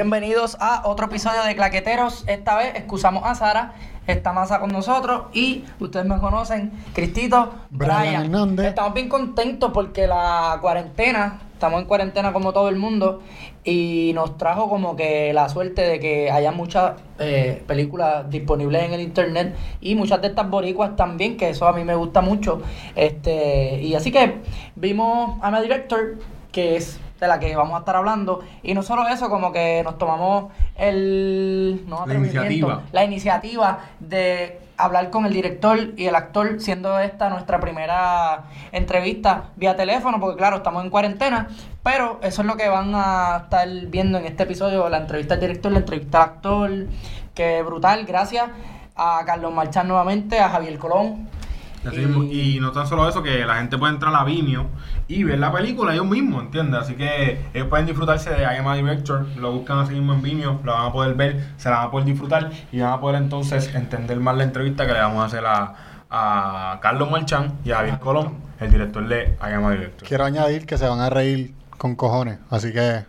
Bienvenidos a otro episodio de Claqueteros. Esta vez excusamos a Sara, está Masa con nosotros y ustedes me conocen, Cristito, Brian Brian. Hernández. Estamos bien contentos porque la cuarentena, estamos en cuarentena como todo el mundo y nos trajo como que la suerte de que haya muchas eh, películas disponibles en el internet y muchas de estas boricuas también, que eso a mí me gusta mucho. Este, y así que vimos a una director que es de la que vamos a estar hablando. Y no solo eso, como que nos tomamos el no, La iniciativa. la iniciativa de hablar con el director y el actor, siendo esta nuestra primera entrevista vía teléfono, porque claro, estamos en cuarentena, pero eso es lo que van a estar viendo en este episodio, la entrevista al director, la entrevista al actor, que brutal, gracias a Carlos Marchán nuevamente, a Javier Colón. Así mismo. Y no tan solo eso, que la gente puede entrar a Vimeo y ver la película ellos mismos, ¿entiendes? Así que ellos pueden disfrutarse de I Am a Director, lo buscan así mismo en Vimeo, lo van a poder ver, se la van a poder disfrutar y van a poder entonces entender más la entrevista que le vamos a hacer a, a Carlos Marchán y a Javier Colón, el director de I Am a Director. Quiero añadir que se van a reír con cojones. Así que,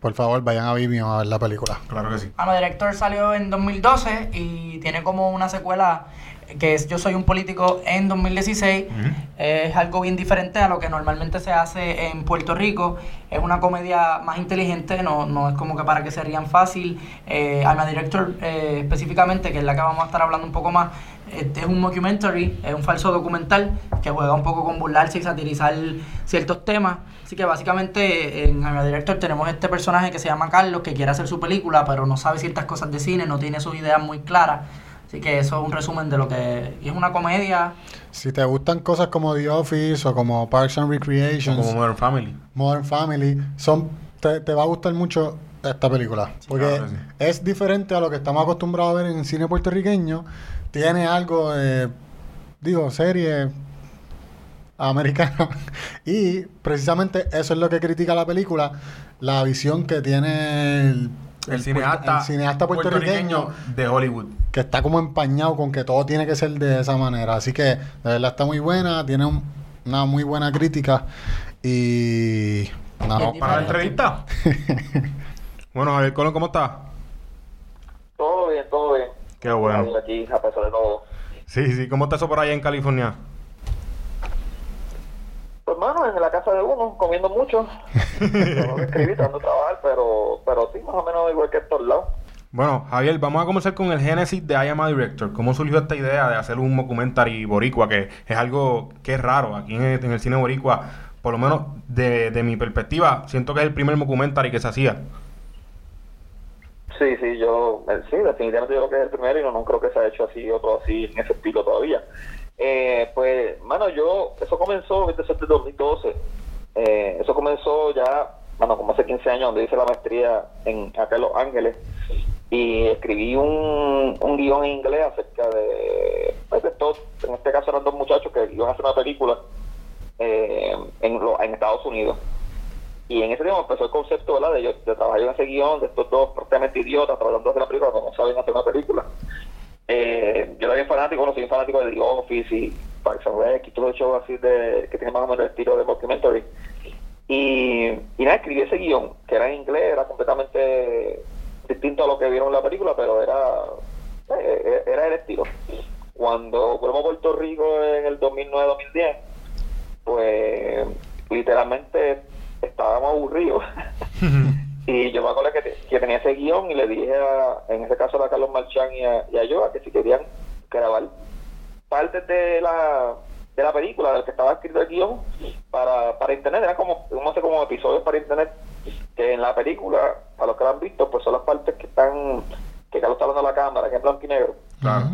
por favor, vayan a Vimeo a ver la película. Claro que sí. Ama Director salió en 2012 y tiene como una secuela que es Yo soy un político en 2016. Ujú. Es algo bien diferente a lo que normalmente se hace en Puerto Rico. Es una comedia más inteligente, no, no es como que para que se rían fácil. Eh, Alma Director eh, específicamente, que es la que vamos a estar hablando un poco más, este es un mockumentary, es un falso documental que juega un poco con burlarse y satirizar ciertos temas. Así que básicamente en Alma Director tenemos este personaje que se llama Carlos, que quiere hacer su película, pero no sabe ciertas cosas de cine, no tiene sus ideas muy claras. Así que eso es un resumen de lo que y es una comedia. Si te gustan cosas como The Office o como Parks and Recreation, Como Modern Family. Modern Family, son, te, te va a gustar mucho esta película. porque claro que sí. es diferente a lo que estamos acostumbrados a ver en el cine puertorriqueño. Tiene algo de, digo, serie americana. y precisamente eso es lo que critica la película, la visión que tiene el, El cineasta, el cineasta puertorriqueño de Hollywood. que está como empañado con que todo tiene que ser de esa manera. Así que de verdad está muy buena, tiene un- una muy buena crítica y nada, Vamos para la entrevista. bueno, Javier Colón, ¿cómo estás? Todo bien, todo bien. Qué bueno. Aquí, a pesar de todo. Sí, sí, ¿cómo está eso por allá en California? En la casa de uno, comiendo mucho. Tratando de trabajar, pero, pero sí, más o menos igual que en todos lados. Bueno, Javier, vamos a comenzar con el génesis de I Am a Director. ¿Cómo surgió esta idea de hacer un documentary boricua? Que es algo que es raro aquí en el, en el cine boricua. Por lo menos de, de mi perspectiva, siento que es el primer documentary que se hacía. Sí, sí, yo, eh, sí, definitivamente yo creo que es el primero y no, no creo que se ha hecho así, otro así, en ese estilo todavía. Eh, pues, mano, yo, eso comenzó, viste, eso es de 2012. Eh, eso comenzó ya, bueno, como hace 15 años, donde hice la maestría en, acá en Los Ángeles. Y escribí un, un guion en inglés acerca de, pues, de estos, en este caso eran dos muchachos que iban a hacer una película eh, en, en Estados Unidos. Y en ese tiempo empezó el concepto. De, yo, de trabajar en ese guion, de estos dos prácticamente idiotas tratando de hacer una película, pero no saben hacer una película. Eh, yo bien fanático, bueno, soy fanático de The Office y Parks and Rec y todo el show así de, que tiene más o menos el estilo de documentary. Y, y nada, escribí ese guion, que era en inglés, era completamente distinto a lo que vieron en la película, pero era, eh, era el estilo. Cuando fuimos a Puerto Rico en el 2009-2010, pues literalmente estábamos aburridos. y yo me acuerdo que, te- que tenía ese guion y le dije, a, en ese caso a Carlos Marchán y a, y a Joa, que si querían grabar partes de la de la película, del que estaba escrito el guion, para, para internet, eran como, no sé, como episodios para internet, que en la película, a los que lo han visto, pues son las partes que están, que Carlos está hablando a la cámara, que es blanco y negro. Claro.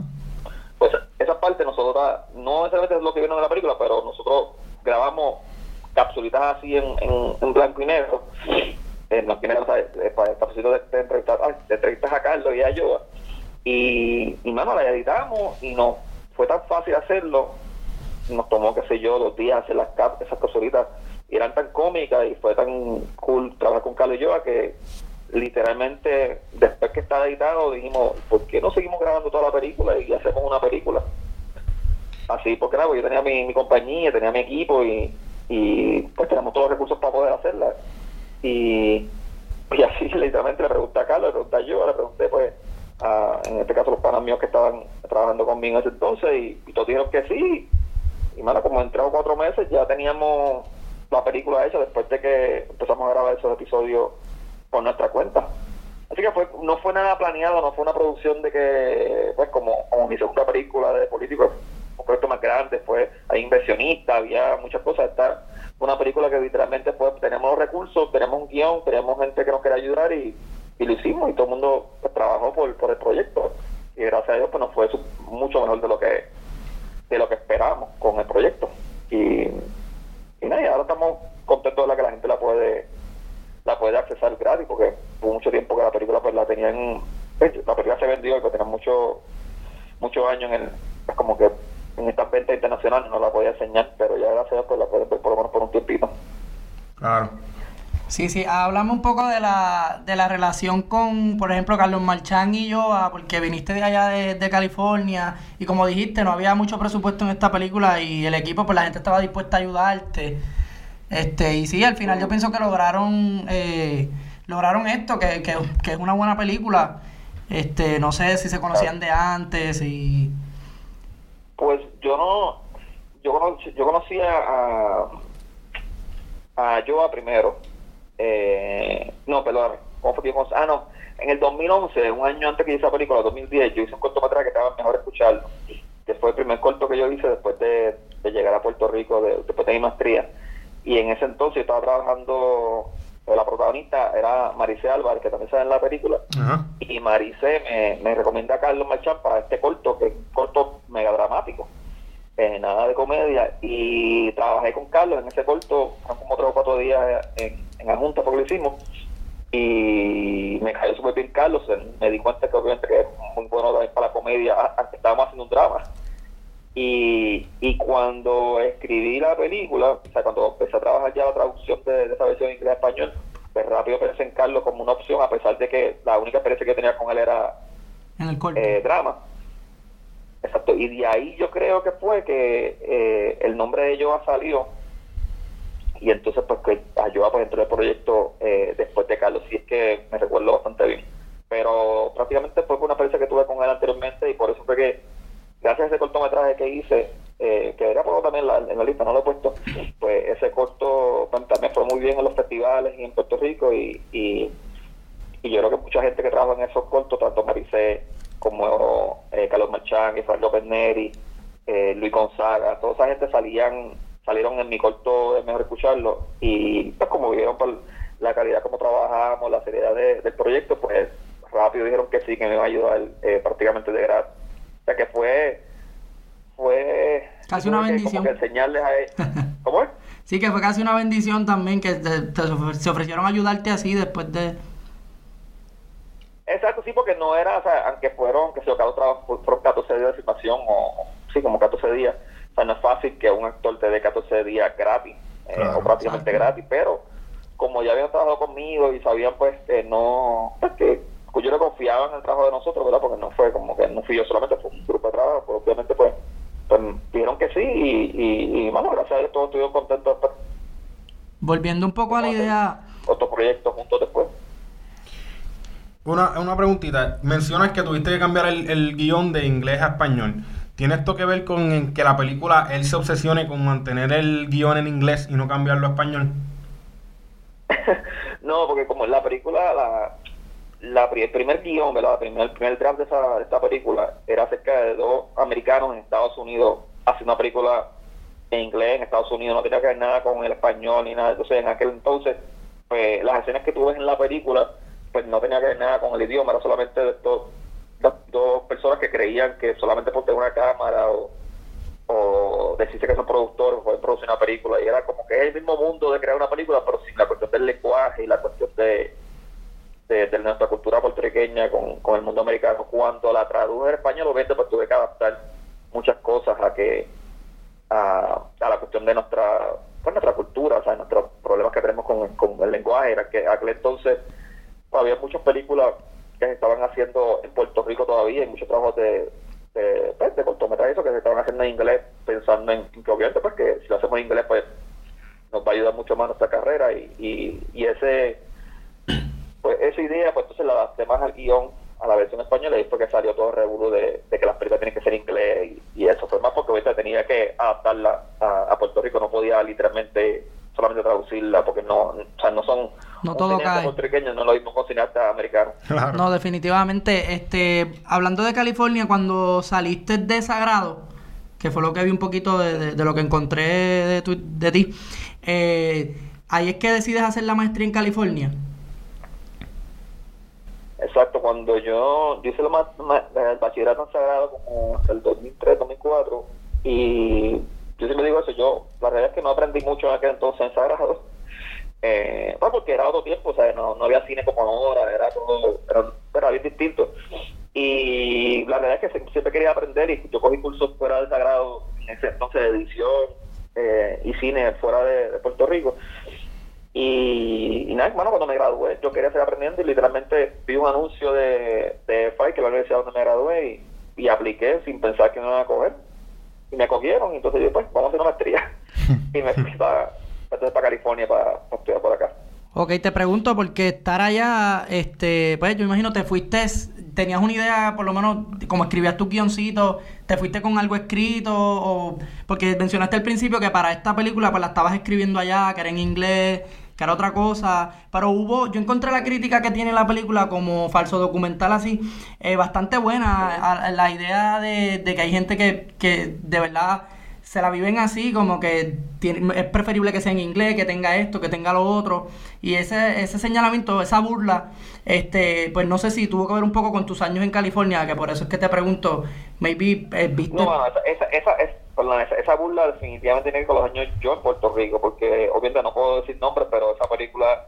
pues esa parte nosotros la- no necesariamente es lo que vieron en la película pero nosotros grabamos capsulitas así en, en, en blanco y negro en blanco y negro ¿sabes? Eh, de entrevistas, a Carlos y a Yoa Y, y mano, la editamos y no fue tan fácil hacerlo. Nos tomó, qué sé yo, dos días hacer las cap esas cosoritas y eran tan cómicas y fue tan cool trabajar con Carlos y yo que literalmente después que estaba editado dijimos, ¿por qué no seguimos grabando toda la película y hacemos una película? Así, porque nada, yo tenía mi, mi compañía, tenía mi equipo y, y pues tenemos todos los recursos para poder hacerla. Y, y así literalmente le pregunté a Carlos, le pregunté yo, le pregunté pues a, en este caso los panas míos que estaban trabajando conmigo en ese entonces y, todos dijeron que sí. Y mano, como en tres o cuatro meses ya teníamos la película hecha después de que empezamos a grabar esos episodios por nuestra cuenta. Así que fue, no fue nada planeado, no fue una producción de que, pues como, como mi segunda película de político, un proyecto más grande, fue, hay inversionistas, había muchas cosas. Esta una película que literalmente pues tenemos recursos, tenemos un guion, tenemos gente que nos quiere ayudar y, y lo hicimos y todo el mundo pues, trabajó por, por el proyecto. Y gracias a Dios pues nos fue mucho mejor de lo que de lo que esperábamos con el proyecto. Y, y nada, ahora estamos contentos de la que la gente la puede la puede accesar gratis porque hubo mucho tiempo que la película pues la tenían pues, la película se vendió y pues tenía mucho muchos años en el, pues, como que en estas ventas internacionales no la podía enseñar pero ya gracias a pues la pueden ver por lo menos por un tiempito Claro. Sí, sí, hablamos un poco de la, de la relación con, por ejemplo, Carlos Marchán y yo, porque viniste de allá de, de California y como dijiste, no había mucho presupuesto en esta película y el equipo, pues la gente estaba dispuesta a ayudarte. Este, y sí, al final yo pienso que lograron, eh, lograron esto, que, que, que es una buena película. Este, no sé si se conocían de antes y... Pues yo no, yo conocí, yo conocía a, a Joa primero. Eh, no, perdón, ¿cómo fue que conocí? Ah, no, en el 2011, un año antes que hice esa película, 2010, yo hice un cortometraje que estaba mejor escucharlo, que fue el primer corto que yo hice después de, de llegar a Puerto Rico, de- después de mi maestría. Y en ese entonces yo estaba trabajando, la protagonista era Maricé Álvarez, que también sale en la película, Ajá. y Maricé me, me recomienda a Carlos Marchán para este corto, que es un corto mega dramático, eh, nada de comedia, y trabajé con Carlos en ese corto, fueron como tres o cuatro días en, en la junta porque lo hicimos, y me cayó súper bien Carlos, me di cuenta que obviamente que es muy bueno también para la comedia, aunque estábamos haciendo un drama. Y, y cuando escribí la película, o sea, cuando empecé a trabajar ya la traducción de, de esa versión en inglés a español, pues rápido pensé en Carlos como una opción, a pesar de que la única experiencia que tenía con él era En el corto. eh, drama. Exacto, y de ahí yo creo que fue que eh, el nombre de Joa salió y entonces pues que a Joa pues entró el proyecto eh, después de Carlos, si es que me recuerdo bastante bien. Pero prácticamente fue por una experiencia que tuve con él anteriormente y por eso fue que gracias a ese cortometraje que hice, eh, que debería ponerlo también en la, en la lista, no lo he puesto, pues ese corto pues, también fue muy bien en los festivales y en Puerto Rico y, y, y yo creo que mucha gente que trabaja en esos cortos, tanto Maricé como eh, Carlos Marchán, Israel López Neri, eh, Luis Gonzaga, toda esa gente salían salieron en mi corto de Mejor Escucharlo y pues como vieron por la calidad como trabajamos, la seriedad de- del proyecto, pues rápido dijeron que sí, que me iba a ayudar eh, prácticamente de gratis. O sea que fue fue Casi una tuve que bendición. como que enseñarles a ellos. ¿Cómo es? Sí, que fue casi una bendición también que te- se ofrecieron a ayudarte así después de... Exacto, sí, porque no era, o sea, aunque fueron, que se cada trabajo fueron 14 días de filmación, o o- sí, como 14 días, o sea, no es fácil que un actor te dé 14 días gratis, eh, Claro, o prácticamente exacto. gratis, pero como ya habían trabajado conmigo y sabían, pues, que no, pues, que pues, yo le confiaba en el trabajo de nosotros, ¿verdad? Porque no fue como que no fui yo solamente, fue un grupo de trabajo, pues, obviamente, pues, pues dijeron que sí, y, y, y bueno, gracias a Dios todos estuvieron contentos después, Volviendo un poco a la idea... otro proyecto juntos después. Una, una preguntita. Mencionas que tuviste que cambiar el, el guion de inglés a español. ¿Tiene esto que ver con en que la película él se obsesione con mantener el guion en inglés y no cambiarlo a español? no, porque como en la película, la, la, pri- el primer guion, ¿verdad? El primer, el primer draft de, esa, de esta película era acerca de dos americanos en Estados Unidos haciendo una película en inglés en Estados Unidos, no tenía que ver nada con el español ni nada. Entonces, en aquel entonces, pues las escenas que tú ves en la película, pues no tenía que ver nada con el idioma, era solamente de dos, dos, personas que creían que solamente por tener una cámara o, o decirse que son productores pueden producir una película y era como que es el mismo mundo de crear una película pero sin la cuestión del lenguaje y la cuestión de de, nuestra cultura puertorriqueña con, con el mundo americano. Cuando la traduje en español, obviamente, pues tuve que adaptar muchas cosas a que a, a la cuestión de nuestra pues, nuestra cultura, o sea, nuestros problemas que tenemos con, con el lenguaje. Era que aquel entonces pues, había muchas películas que se estaban haciendo en Puerto Rico todavía, y muchos trabajos de, de, pues, de cortometraje eso que se estaban haciendo en inglés, pensando en, que obviamente pues que si lo hacemos en inglés pues nos va a ayudar mucho más nuestra carrera y, y, y ese pues esa idea pues entonces la adapté más al guion a la versión española y fue que salió todo el revuelo de, de, que las películas tienen que ser en inglés y, y, eso fue más porque ahorita tenía que adaptarla a, a, Puerto Rico, no podía literalmente solamente traducirla porque no, o sea, no son no todo cae. puertorriqueños, no lo mismo con cineastas americanos. Claro. No, definitivamente, este, hablando de California, cuando saliste de Sagrado, que fue lo que vi un poquito de, de, de lo que encontré de, tu, de ti, eh, ahí es que decides hacer la maestría en California. Exacto, cuando yo, yo hice lo más, más, el bachillerato Sagrado como hasta el 2003, 2004, y yo siempre digo eso, yo, la realidad es que no aprendí mucho en aquel entonces en Sagrado, eh, pues porque era otro tiempo, sea, no, no había cine como ahora, era todo, era, era bien distinto. Y la verdad es que siempre quería aprender y yo cogí cursos fuera del Sagrado, en ese entonces de edición eh, y cine fuera de Puerto Rico. Y, y, nada, bueno, cuando me gradué, yo quería seguir aprendiendo y literalmente vi un anuncio de, de FAI, que es la universidad donde me gradué, y, y, apliqué sin pensar que me iban a coger. Y me cogieron, y entonces yo, pues, vamos a hacer una maestría. y me fui para, para, para California para, para, estudiar por acá. Ok, te pregunto, porque estar allá, este, pues yo imagino te fuiste, tenías una idea, por lo menos, como escribías tu guioncito, te fuiste con algo escrito, o porque mencionaste al principio que para esta película pues la estabas escribiendo allá, que era en inglés, que era otra cosa, pero hubo, yo encontré la crítica que tiene la película como falso documental así, eh, bastante buena, a, a la idea de, de, que hay gente que, que de verdad se la viven así, como que tiene, es preferible que sea en inglés, que tenga esto, que tenga lo otro, y ese, ese señalamiento, esa burla, este, pues no sé si tuvo que ver un poco con tus años en California, que por eso es que te pregunto, maybe, eh, ¿viste? No, esa, esa, esa, perdón, esa, esa, burla definitivamente tiene que ver con los años yo en Puerto Rico, porque obviamente no puedo decir nombres, pero esa película,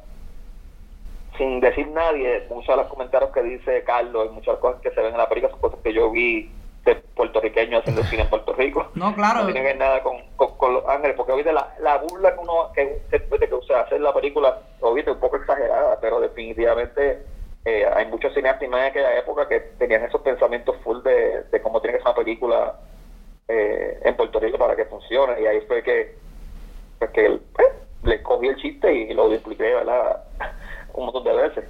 sin decir nadie, muchos de los comentarios que dice Carlos y muchas cosas que se ven en la película son cosas que yo vi de puertorriqueño haciendo cine en Puerto Rico. No, claro. No tiene que ver nada con, con, con Los Ángeles, porque ahorita la, la burla que uno que, que, que o sea, hacer la película, obviamente un poco exagerada, pero definitivamente eh, hay muchos cineastas en aquella época que tenían esos pensamientos full de, de cómo tiene que ser una película eh, en Puerto Rico para que funcione. Y ahí fue que pues que eh, le cogí el chiste y lo expliqué ¿verdad? un montón de veces.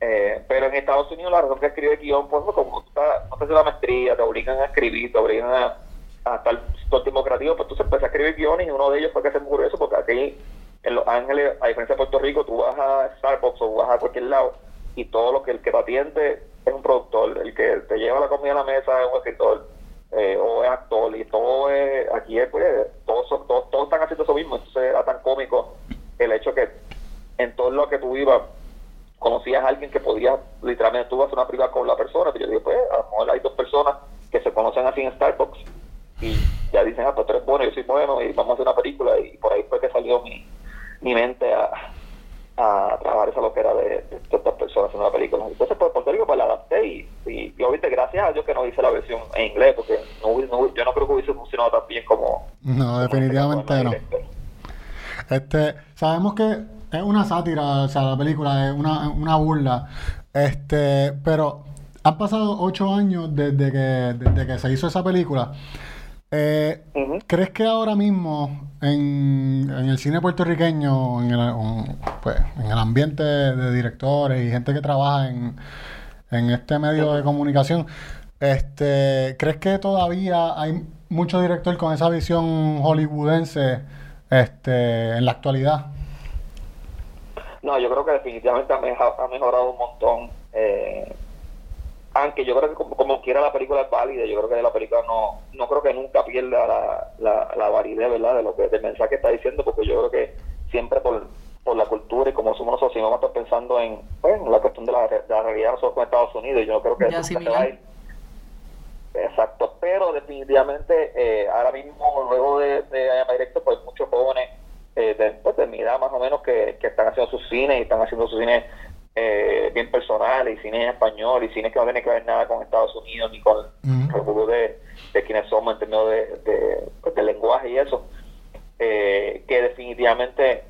Eh, pero en Estados Unidos la razón que escribe guion pues como tú estás, haces la maestría te obligan a escribir te obligan a, a estar todo el tiempo creativo pues tú empecé a escribir guiones y uno de ellos fue que se me ocurrió eso porque aquí en Los Ángeles a diferencia de Puerto Rico tú vas a Starbucks o vas a cualquier lado y todo lo que el que te atiende es un productor el que te lleva la comida a la mesa es un escritor eh, o es actor y todo es, aquí es, pues, todos, todos, todos están haciendo eso mismo, entonces era tan cómico el hecho que en todo lo que tú ibas conocías a alguien que podía, literalmente tú vas a una privada con la persona, y yo digo, pues a lo mejor hay dos personas que se conocen así en Starbucks y ya dicen, ah, pues tú eres bueno, yo soy bueno y vamos a hacer una película y por ahí fue que salió mi, mi mente a, a trabajar esa loquera de, de estas personas en una película. Entonces, por Puerto Rico, pues la adapté y, y, y obviamente gracias a Dios que no hice la versión en inglés, porque no, no, yo no creo que hubiese funcionado tan bien como... No, definitivamente no. Este, sabemos que es una sátira, o sea, la película es una, una burla, este, pero han pasado ocho años desde que, desde que se hizo esa película. Eh, uh -huh. ¿Crees que ahora mismo en, en el cine puertorriqueño, en el, pues, en el, ambiente de directores y gente que trabaja en, en este medio de comunicación, este, ¿crees que todavía hay mucho director con esa visión hollywoodense este, en la actualidad? No, yo creo que definitivamente ha mejorado un montón. Aunque yo creo que como, como, quiera la película es válida, yo creo que la película no, no creo que nunca pierda la, la, la validez, ¿verdad? De lo que, del mensaje que está diciendo, porque yo creo que siempre por, por la cultura y como somos nosotros, si vamos a estar pensando en, bueno, la cuestión de la, de la realidad nosotros con Estados Unidos, yo creo que ya, se va a ir. Exacto, pero definitivamente eh, ahora mismo, luego de, de Directo, pues muchos jóvenes eh, de, pues, de mi edad más o menos que, que están haciendo sus cines y están haciendo sus cines eh, bien personales y cine en español y cine que no tiene que ver nada con Estados Unidos ni con el orgullo de, de quienes somos en términos de, de, pues, de lenguaje y eso, eh, que definitivamente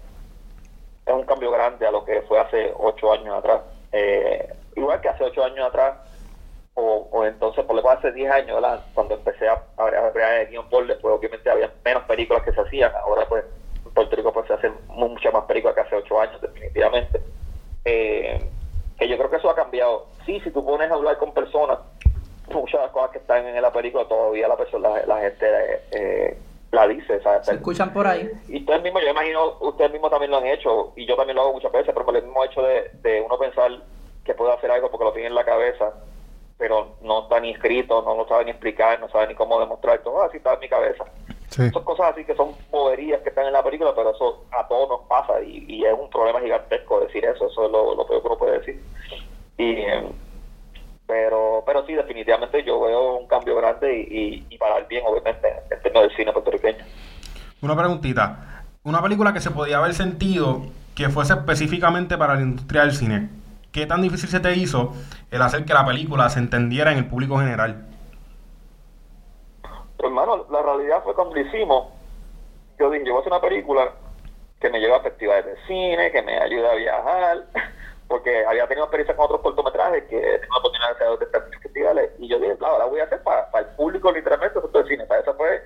es un cambio grande a lo que fue hace ocho años atrás. Eh, igual que hace ocho años atrás, o, o entonces por lo menos hace diez años, ¿verdad? cuando empecé a crear el guion por después, obviamente había menos películas que se hacían, ahora pues en Puerto Rico pues se hacen muchas más películas que hace ocho años, definitivamente. Eh, que yo creo que eso ha cambiado. Sí, si tú pones a hablar con personas, muchas de las cosas que están en la película todavía la persona la, gente eh, la dice ¿sabes? se escuchan por ahí y ustedes mismos yo imagino ustedes mismos también lo han hecho y yo también lo hago muchas veces pero por el mismo hecho de, de uno pensar que puede hacer algo porque lo tiene en la cabeza pero no está ni escrito no lo sabe ni explicar no sabe ni cómo demostrar todo así está en mi cabeza Sí. son cosas así que son boberías que están en la película pero eso a todos nos pasa y, y es un problema gigantesco decir eso eso es lo, lo peor que uno puede decir y pero pero sí definitivamente yo veo un cambio grande y, y, y para el bien obviamente en términos del cine puertorriqueño Una preguntita. Una película que se podía haber sentido que fuese específicamente para la industria del cine. ¿Qué tan difícil se te hizo el hacer que la película se entendiera en el público general? Pues, hermano, la realidad fue cuando lo hicimos. Yo dije, yo voy a hacer una película que me lleve a festivales de cine, que me ayude a viajar, porque había tenido experiencia con otros cortometrajes que tengo la oportunidad de estar en festivales. Y yo dije, claro, la voy a hacer para, para el público, literalmente, sector de cine. Para eso fue,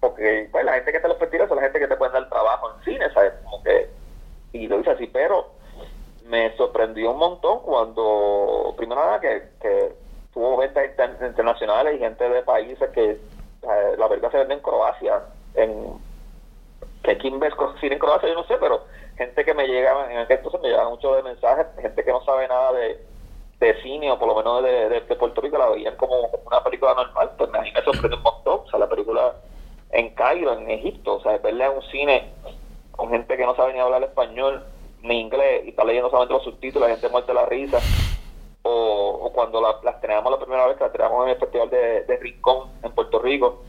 porque pues, la gente que en los festivales son la gente que te puede dar trabajo en cine, ¿sabes? Como que, y lo hice así, pero me sorprendió un montón cuando, primero nada, que, que tuvo ventas inter- internacionales y gente de países que eh, la verdad se vende en Croacia, en que quién ves cine en Croacia, yo no sé, pero gente que me llega, en aquel entonces me llegaban muchos de mensajes, gente que no sabe nada de, de cine o por lo menos de, de, Puerto Rico la veían como, una película normal, pues a mí me un montón, o sea, la película en Cairo, en Egipto, o sea, verla en un cine con gente que no sabe ni hablar español ni inglés y está leyendo solamente los subtítulos, la gente muerte la risa, o, o cuando la- las teníamos la primera vez que las teníamos en el Festival de, de Rincón en Puerto Rico,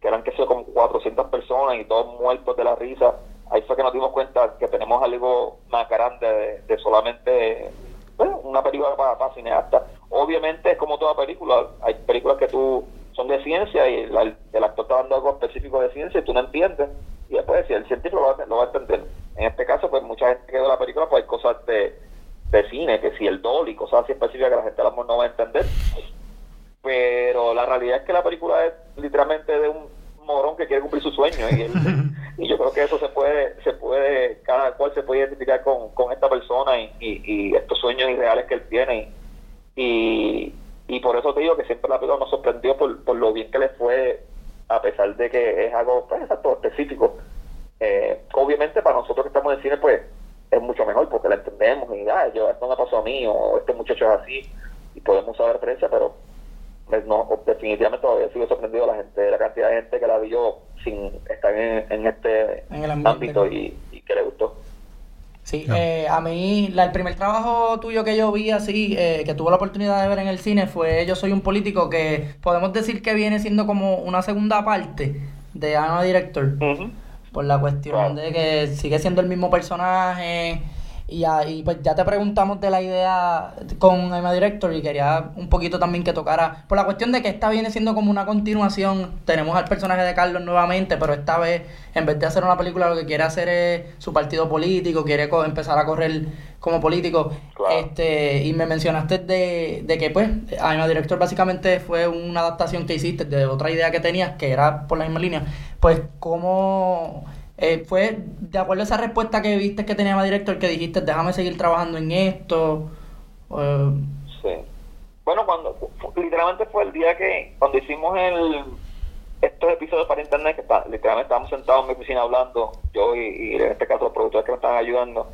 que eran que sé, como 400 personas y todos muertos de la risa. Ahí fue que nos dimos cuenta que tenemos algo más grande de, de solamente bueno, una película para, para cineastas. Obviamente es como toda película, hay películas que tú son de ciencia y la- el actor está dando algo específico de ciencia y tú no entiendes. Y después si el científico lo va, lo va a entender. En este caso, pues mucha gente que ve la película, pues hay cosas de, de cine, que si el dolly, cosas así específicas que la gente a lo mejor no va a entender pero la realidad es que la película es literalmente de un morón que quiere cumplir su sueño y, él- y yo creo que eso se puede se puede cada cual se puede identificar con, con esta persona y, y, y estos sueños irreales que él tiene y, y por eso te digo que siempre la película nos sorprendió por, por lo bien que le fue a pesar de que es algo pues exacto específico. Eh, obviamente para nosotros que estamos en cine pues es mucho mejor porque la entendemos y ah, yo esto me pasó a mí o este muchacho es así y podemos saber referencia pero pues, no, definitivamente todavía sigo sorprendido la gente, la cantidad de gente que la vio sin estar en, en este En el ambiente. ámbito y, y que le gustó. Sí, eh, a mí la- el primer trabajo tuyo que yo vi así, eh, que tuve la oportunidad de ver en el cine fue Yo soy un político que podemos decir que viene siendo como una segunda parte de Ana Director. Por la cuestión de que sigue siendo el mismo personaje y, ahí, pues ya te preguntamos de la idea con Emma Director y quería un poquito también que tocara, por la cuestión de que esta viene siendo como una continuación, tenemos al personaje de Carlos nuevamente, pero esta vez en vez de hacer una película lo que quiere hacer es su partido político, quiere empezar a correr como político. Claro. Este, y me mencionaste de, de que pues Emma Director básicamente fue una adaptación que hiciste de otra idea que tenías, que era por la misma línea. Pues cómo eh, fue de acuerdo a esa respuesta que viste que tenía Emma Director que dijiste déjame seguir trabajando en esto. eh, Sí. Bueno, cuando literalmente fue el día que cuando hicimos el estos episodios para internet que está, literalmente estábamos sentados en mi oficina hablando yo y, en este caso los productores que me estaban ayudando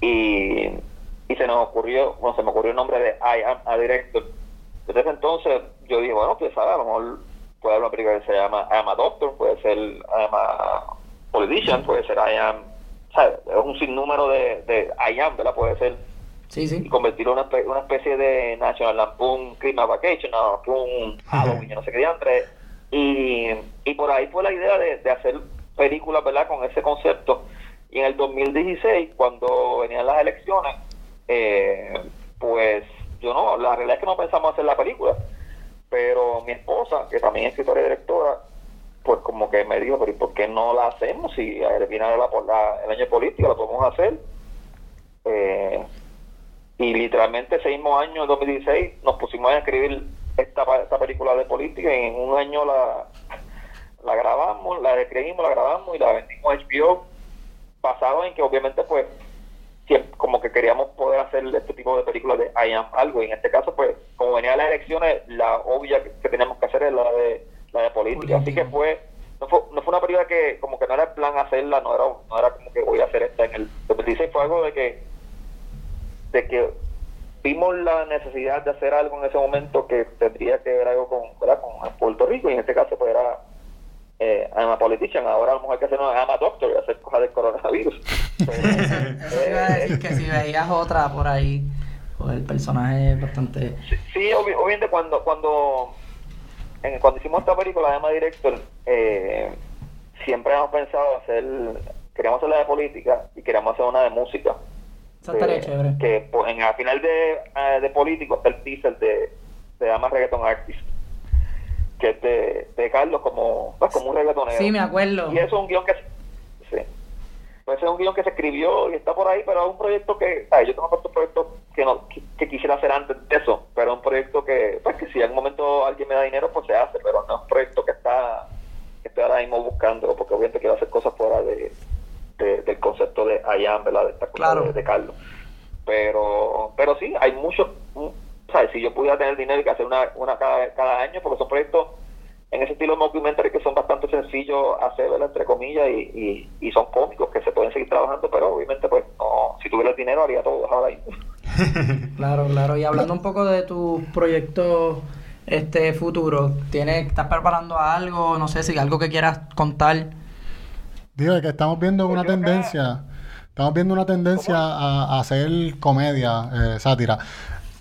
y, y se nos ocurrió bueno se me ocurrió el nombre de I am a director desde ese entonces yo dije bueno pues sabe a lo mejor puede haber una película que se llama I am a doctor puede ser I politician puede ser I am ¿sabes? es un sinnúmero de, de I am ¿verdad? puede ser sí, y convertirlo en una, una especie de National Lampoon Christmas Vacation, Lampoon Halloween, yo no sé qué diantre. Y, y por ahí fue la idea de, de hacer películas, ¿verdad? Con ese concepto. Y en el 2016, cuando venían las elecciones, eh, pues yo no, la realidad es que no pensamos hacer la película. Pero mi esposa, que también es escritora y directora, pues como que me dijo, pero ¿y por qué no la hacemos? Si al final de la, el año político la podemos hacer. Eh, y literalmente ese mismo año, en 2016, nos pusimos a escribir esta, película de política y en un año la, la grabamos, la escribimos, la grabamos y la vendimos a HBO basado en que obviamente pues como que queríamos poder hacer este tipo de películas de I am algo y en este caso pues como venían las elecciones la obvia que, teníamos que hacer es la de la de política así que fue no fue, no fue una película que como que no era el plan hacerla no era no era como que voy a hacer esta en el 2016 fue algo de que de que vimos la necesidad de hacer algo en ese momento que tendría que ver algo con, ¿verdad? con Puerto Rico y en este caso pues era eh, I'm a politician, ahora a lo mejor hay que hacer una I'm a doctor y hacer cosas del coronavirus. que si veías otra por ahí, pues el personaje es bastante... Sí, obviamente cuando cuando cuando hicimos esta película, Emma Director, eh, siempre hemos pensado hacer, queríamos hacer la de política y queríamos hacer una de música. Eso estaría chévere. Que pues, en, al final de, eh, de político está el teaser de, de Ama Reggaeton Artist que es de, Carlos como, pues, como un reggaetonero. Sí, me acuerdo. Y eso es un guion que. Pues es un guion que se escribió y está por ahí, pero es un proyecto que, yo tengo otro proyecto que no que, quisiera hacer antes de eso, pero es un proyecto que, pues que si en un momento alguien me da dinero, pues se hace, pero no es un proyecto que está que estoy ahora mismo buscando, porque obviamente quiero hacer cosas fuera de, del concepto de Ayam, ¿verdad? De esta cosa de, Carlos. Pero, pero sí, hay muchos ¿sabes? Si yo pudiera tener dinero y que hacer una, una cada, cada año, porque son proyectos en ese estilo de documentary que son bastante sencillos hacer, entre comillas, y, y, son cómicos que se pueden seguir trabajando, pero obviamente, pues, no, si tuviera el dinero haría todo ahora mismo. claro, claro. Y hablando un poco de tus proyectos este futuro, ¿tienes, ¿estás preparando algo? No sé si algo que quieras contar. Digo, que estamos viendo una tendencia. Estamos viendo una tendencia a, hacer comedia, eh, sátira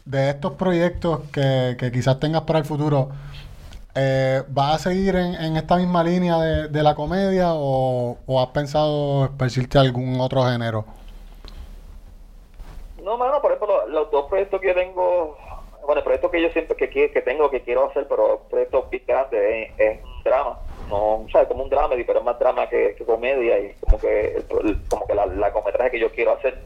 de estos proyectos que, quizás tengas para el futuro, eh, ¿vas a seguir en, esta misma línea de, la comedia o, has pensado a algún otro género? No, mano, por ejemplo, los, dos proyectos que yo tengo, bueno, el proyecto que yo siempre que, que tengo, que quiero hacer, pero proyecto big grande, es, un drama. No, o como un drama, pero es más drama que, comedia y como que, como que la, la cometraje que yo quiero hacer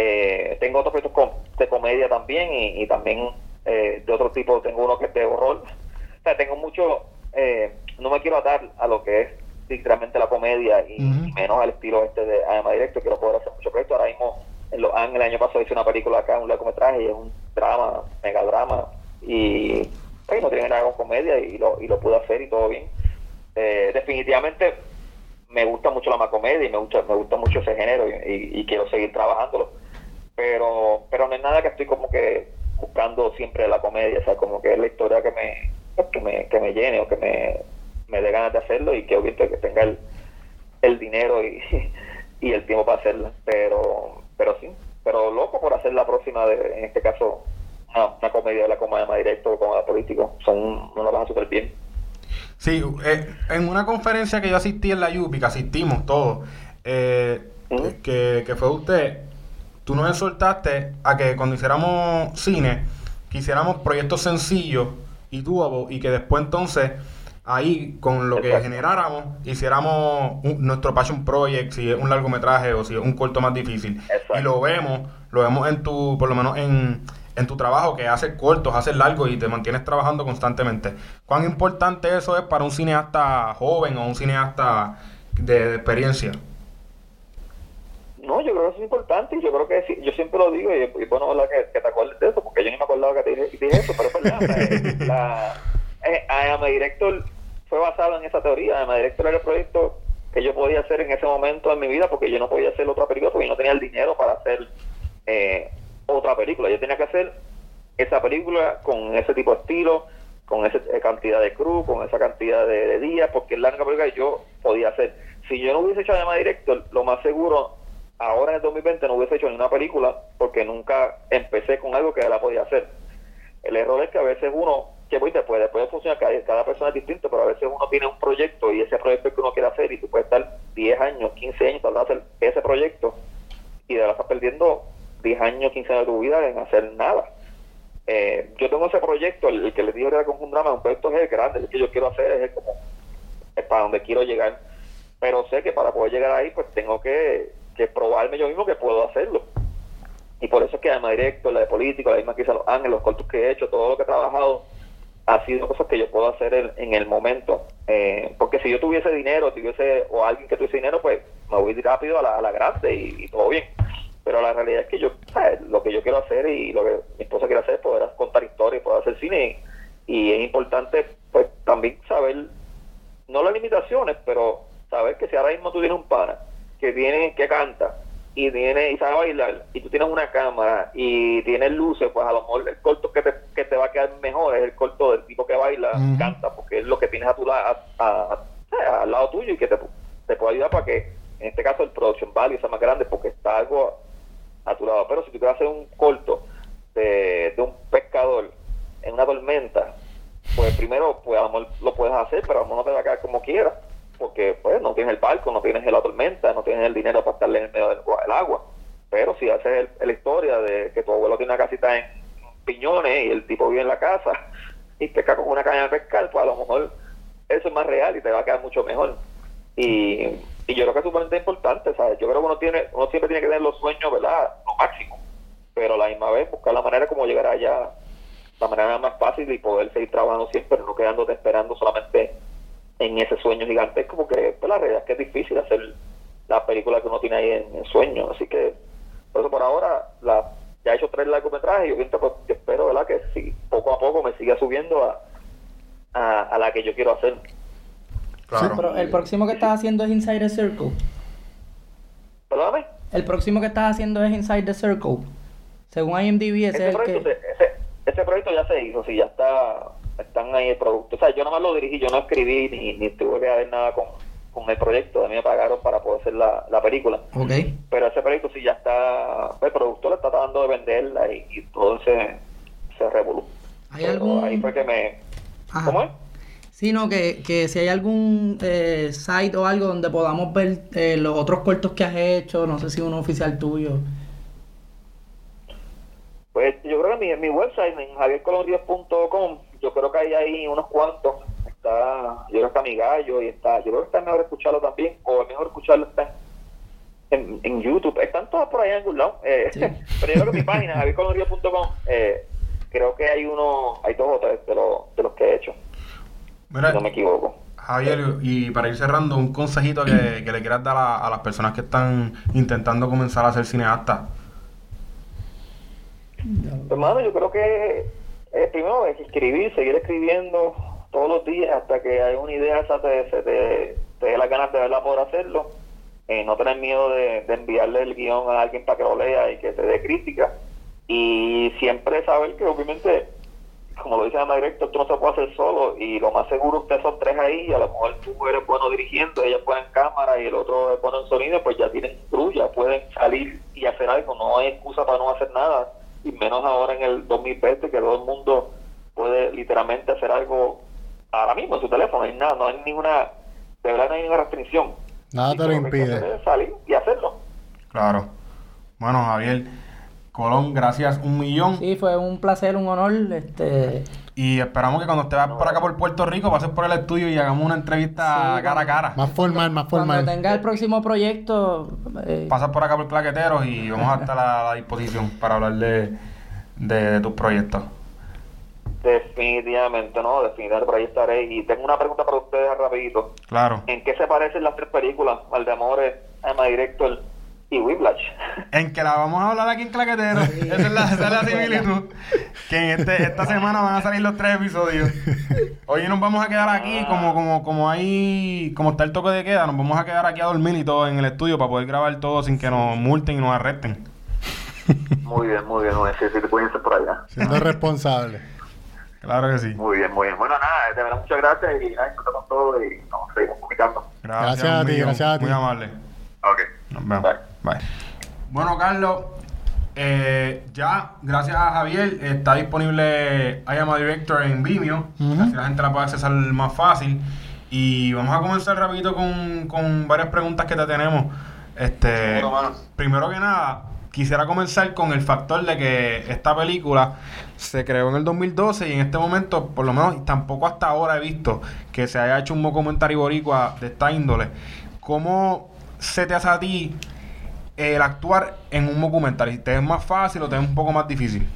eh, tengo otros proyectos de comedia también y, también eh, de otro tipo. Tengo uno que es de horror. O sea, tengo mucho. Eh, no me quiero atar a lo que es literalmente la comedia y, menos al estilo este de Además Directo. Quiero poder hacer muchos proyectos. Ahora mismo, en Los Ángeles, el año pasado hice una película acá, un largometraje, y es un drama, megadrama. Y pues, no tiene nada con comedia y lo, y lo pude hacer y todo bien. definitivamente me gusta mucho la más comedia y me gusta, me gusta mucho ese género y quiero seguir trabajándolo pero pero no es nada que estoy como que buscando siempre la comedia, o sea, como que es la historia que me, que me, que me llene o que me, me dé ganas de hacerlo y que obviamente que tenga el, el dinero y, y el tiempo para hacerla, pero pero sí, pero loco por hacer la próxima, de, en este caso, una, comedia de la comedia más directo o comedia político, son, no la van súper bien. Sí, eh, en una conferencia que yo asistí en la YUPI, que asistimos todos, eh, que, que fue usted, tú nos exhortaste a que cuando hiciéramos cine, que hiciéramos proyectos sencillos y doable y que después entonces ahí con lo que generáramos hiciéramos nuestro passion project si es un largometraje o si es un corto más difícil. Y lo vemos lo vemos en tu por lo menos en, en tu trabajo que haces cortos haces largos y te mantienes trabajando constantemente cuán importante eso es para un cineasta joven o un cineasta de experiencia no, yo creo que eso es importante y yo creo que yo siempre lo digo y, y bueno, Que, que, te acuerdes de eso, porque yo ni me acordaba que te dije, eso, pero es verdad. la, eh, Director fue basado en esa teoría. Además Director era el proyecto que yo podía hacer en ese momento en mi vida porque yo no podía hacer otra película porque yo no tenía el dinero para hacer eh, otra película. Yo tenía que hacer esa película con ese tipo de estilo, con esa eh, cantidad de crew, con esa cantidad de, días, porque es la única película que yo podía hacer. Si yo no hubiese hecho además Director, lo más seguro ahora en el 2020 no hubiese hecho ni una película porque nunca empecé con algo que la podía hacer. El error es que a veces uno, que pues, puede, puede funcionar, cada, cada persona es distinto, pero a veces uno tiene un proyecto y ese proyecto que uno quiere hacer y tú puedes estar 10 años, 15 años tratando de hacer ese proyecto y de la estás perdiendo 10 años, 15 años de tu vida en hacer nada. Eh, yo tengo ese proyecto, el, que les digo era con un drama, un proyecto es el grande, el que yo quiero hacer es el como es para donde quiero llegar. Pero sé que para poder llegar ahí, pues tengo que, probarme yo mismo que puedo hacerlo. Y por eso es que además directo, la de político, la misma que hice Los Ángeles, los cortos que he hecho, todo lo que he trabajado, ha sido cosas que yo puedo hacer en, el momento. Eh, porque si yo tuviese dinero, si tuviese, o alguien que tuviese dinero, pues me voy rápido a la, a grande y todo bien. Pero la realidad es que yo, ¿sabes? lo que yo quiero hacer y lo que mi esposa quiere hacer es poder contar historias, poder hacer cine. Y, es importante, pues, también saber, no las limitaciones, pero saber que si ahora mismo tú tienes un pana que viene, que canta, y tiene y sabe bailar y tú tienes una cámara y tienes luces pues a lo mejor el corto que te, que te va a quedar mejor es el corto del tipo que baila Ujú. canta porque es lo que tienes a tu lado a- al lado tuyo y que te, te puede ayudar para que en este caso el production value sea más grande porque está algo a tu lado pero si tú quieres hacer un corto de, de un pescador en una tormenta pues primero pues a lo mejor lo puedes hacer pero a lo mejor no te va a quedar como quieras porque pues no tienes el barco, no tienes la tormenta, no tienes el dinero para estarle en el medio del, del agua. Pero si haces el- la historia de que tu abuelo tiene una casita en Piñones y el tipo vive en la casa y pesca con una caña de pescar, pues a lo mejor eso es más real y te va a quedar mucho mejor. Y, y yo creo que es sumamente importante, ¿sabes? Yo creo que uno, tiene, uno siempre tiene que tener los sueños, ¿verdad? Lo máximo. Pero a la misma vez buscar la manera como llegar allá, la manera más fácil y poder seguir trabajando siempre, no quedándote esperando solamente en ese sueño gigantesco, porque pues, la realidad es que es difícil hacer la película que uno tiene ahí en, en sueño. Así que, por eso por ahora, la, ya he hecho tres largometrajes y obviamente pues, yo espero ¿verdad? que si poco a poco me siga subiendo a, a la que yo quiero hacer. Claro. Pero el próximo que estás haciendo es Inside the Circle. Perdóname. El próximo que estás haciendo es Inside the Circle. Según IMDb, ese Ese es el proyecto, que... se- ese, ese proyecto ya se hizo, sí, ya está, están ahí el producto. O sea, yo nada más lo dirigí, yo no escribí ni, ni tuve que ver nada con, con el proyecto. A mí me pagaron para poder hacer la, la película. Ok. Pero ese proyecto sí ya está, el productor está tratando de venderla y, y todo ese, se revolú. ¿Hay Pero algún- Ahí fue que me... Ajá. ¿Cómo es? Sino que, que si hay algún eh, site o algo donde podamos ver eh, los otros cortos que has hecho, no sé si uno oficial tuyo. Pues yo creo que mi, mi website, en javiercolonríos.com, yo creo que hay ahí unos cuantos. Está, yo creo que está mi gallo y está, yo creo que está mejor escucharlo también, o es mejor escucharlo está en, en YouTube. Están todas por ahí en algún lado. Eh, Sí. Pero yo creo que mi página, javiercolonríos.com, eh, creo que hay uno, hay dos o tres de, los de los que he hecho, Mira, no me equivoco. Javier, y para ir cerrando, un consejito que, que le quieras dar a, a las personas que están intentando comenzar a ser cineastas. Pues, Hermano, yo creo que eh, primero es escribir, seguir escribiendo todos los días hasta que hay una idea esa te, se te, te dé las ganas de verla poder hacerlo. Eh, no tener miedo de, de enviarle el guion a alguien para que lo lea y que te dé crítica. Y siempre saber que obviamente, como lo dice Ana Directo, esto no se puede hacer solo y lo más seguro ustedes son tres ahí y a lo mejor tú eres bueno dirigiendo, ella es buena en cámara y el otro es bueno en sonido, pues ya tienen crew, ya pueden salir y hacer algo, no hay excusa para no hacer nada y menos ahora en el 2020 que todo el mundo puede literalmente hacer algo ahora mismo en su teléfono, no hay nada, no hay ninguna, de verdad no hay ninguna restricción. Nada Y te lo que que impide. es salir y hacerlo. Claro. Bueno, Javier, Colón, gracias un millón. Sí, fue un placer, un honor. Este, Y esperamos que cuando estés por acá por Puerto Rico pases por el estudio y hagamos una entrevista Sí, cara a cara. Más formal, más cuando formal. tenga el próximo proyecto, eh, Pasas por acá por Claqueteros y vamos a estar a la disposición para hablar de, de, de tus proyectos. Definitivamente, no, definitivamente por ahí estaré. Y tengo una pregunta para ustedes rapidito. Claro. ¿En qué se parecen las tres películas? Mal de Amores, Ama Director y Whiplash. En que la vamos a hablar aquí en Claqueteros. Esa es la, esa es la similitud. Que en este, esta semana van a salir los tres episodios. Hoy nos vamos a quedar aquí, como, como, como hay, como está el toque de queda, nos vamos a quedar aquí a dormir y todo en el estudio para poder grabar todo sin que nos multen y nos arresten. Muy bien, muy bien, muy bien. Sí, sí, te pueden por allá. Siendo responsable. Claro que sí. Muy bien, muy bien. Bueno, nada, de verdad, muchas gracias y nada, disfruta con todo y nos seguimos comunicando. Gracias a ti, gracias a ti. Muy amable. Ok. Nos vemos. Bye. Bye. Bueno, Carlos, eh, ya, gracias a Javier, está disponible I Am a Director en Vimeo. Ujú. Así la gente la puede accesar más fácil. Y vamos a comenzar rapidito con, con varias preguntas que te tenemos. Este, primero que nada, quisiera comenzar con el factor de que esta película se creó en el 2012 y en este momento, por lo menos tampoco hasta ahora he visto que se haya hecho un documentario boricua de esta índole. ¿Cómo se te hace a ti el actuar en un documental? ¿Te es más fácil o te es un poco más difícil?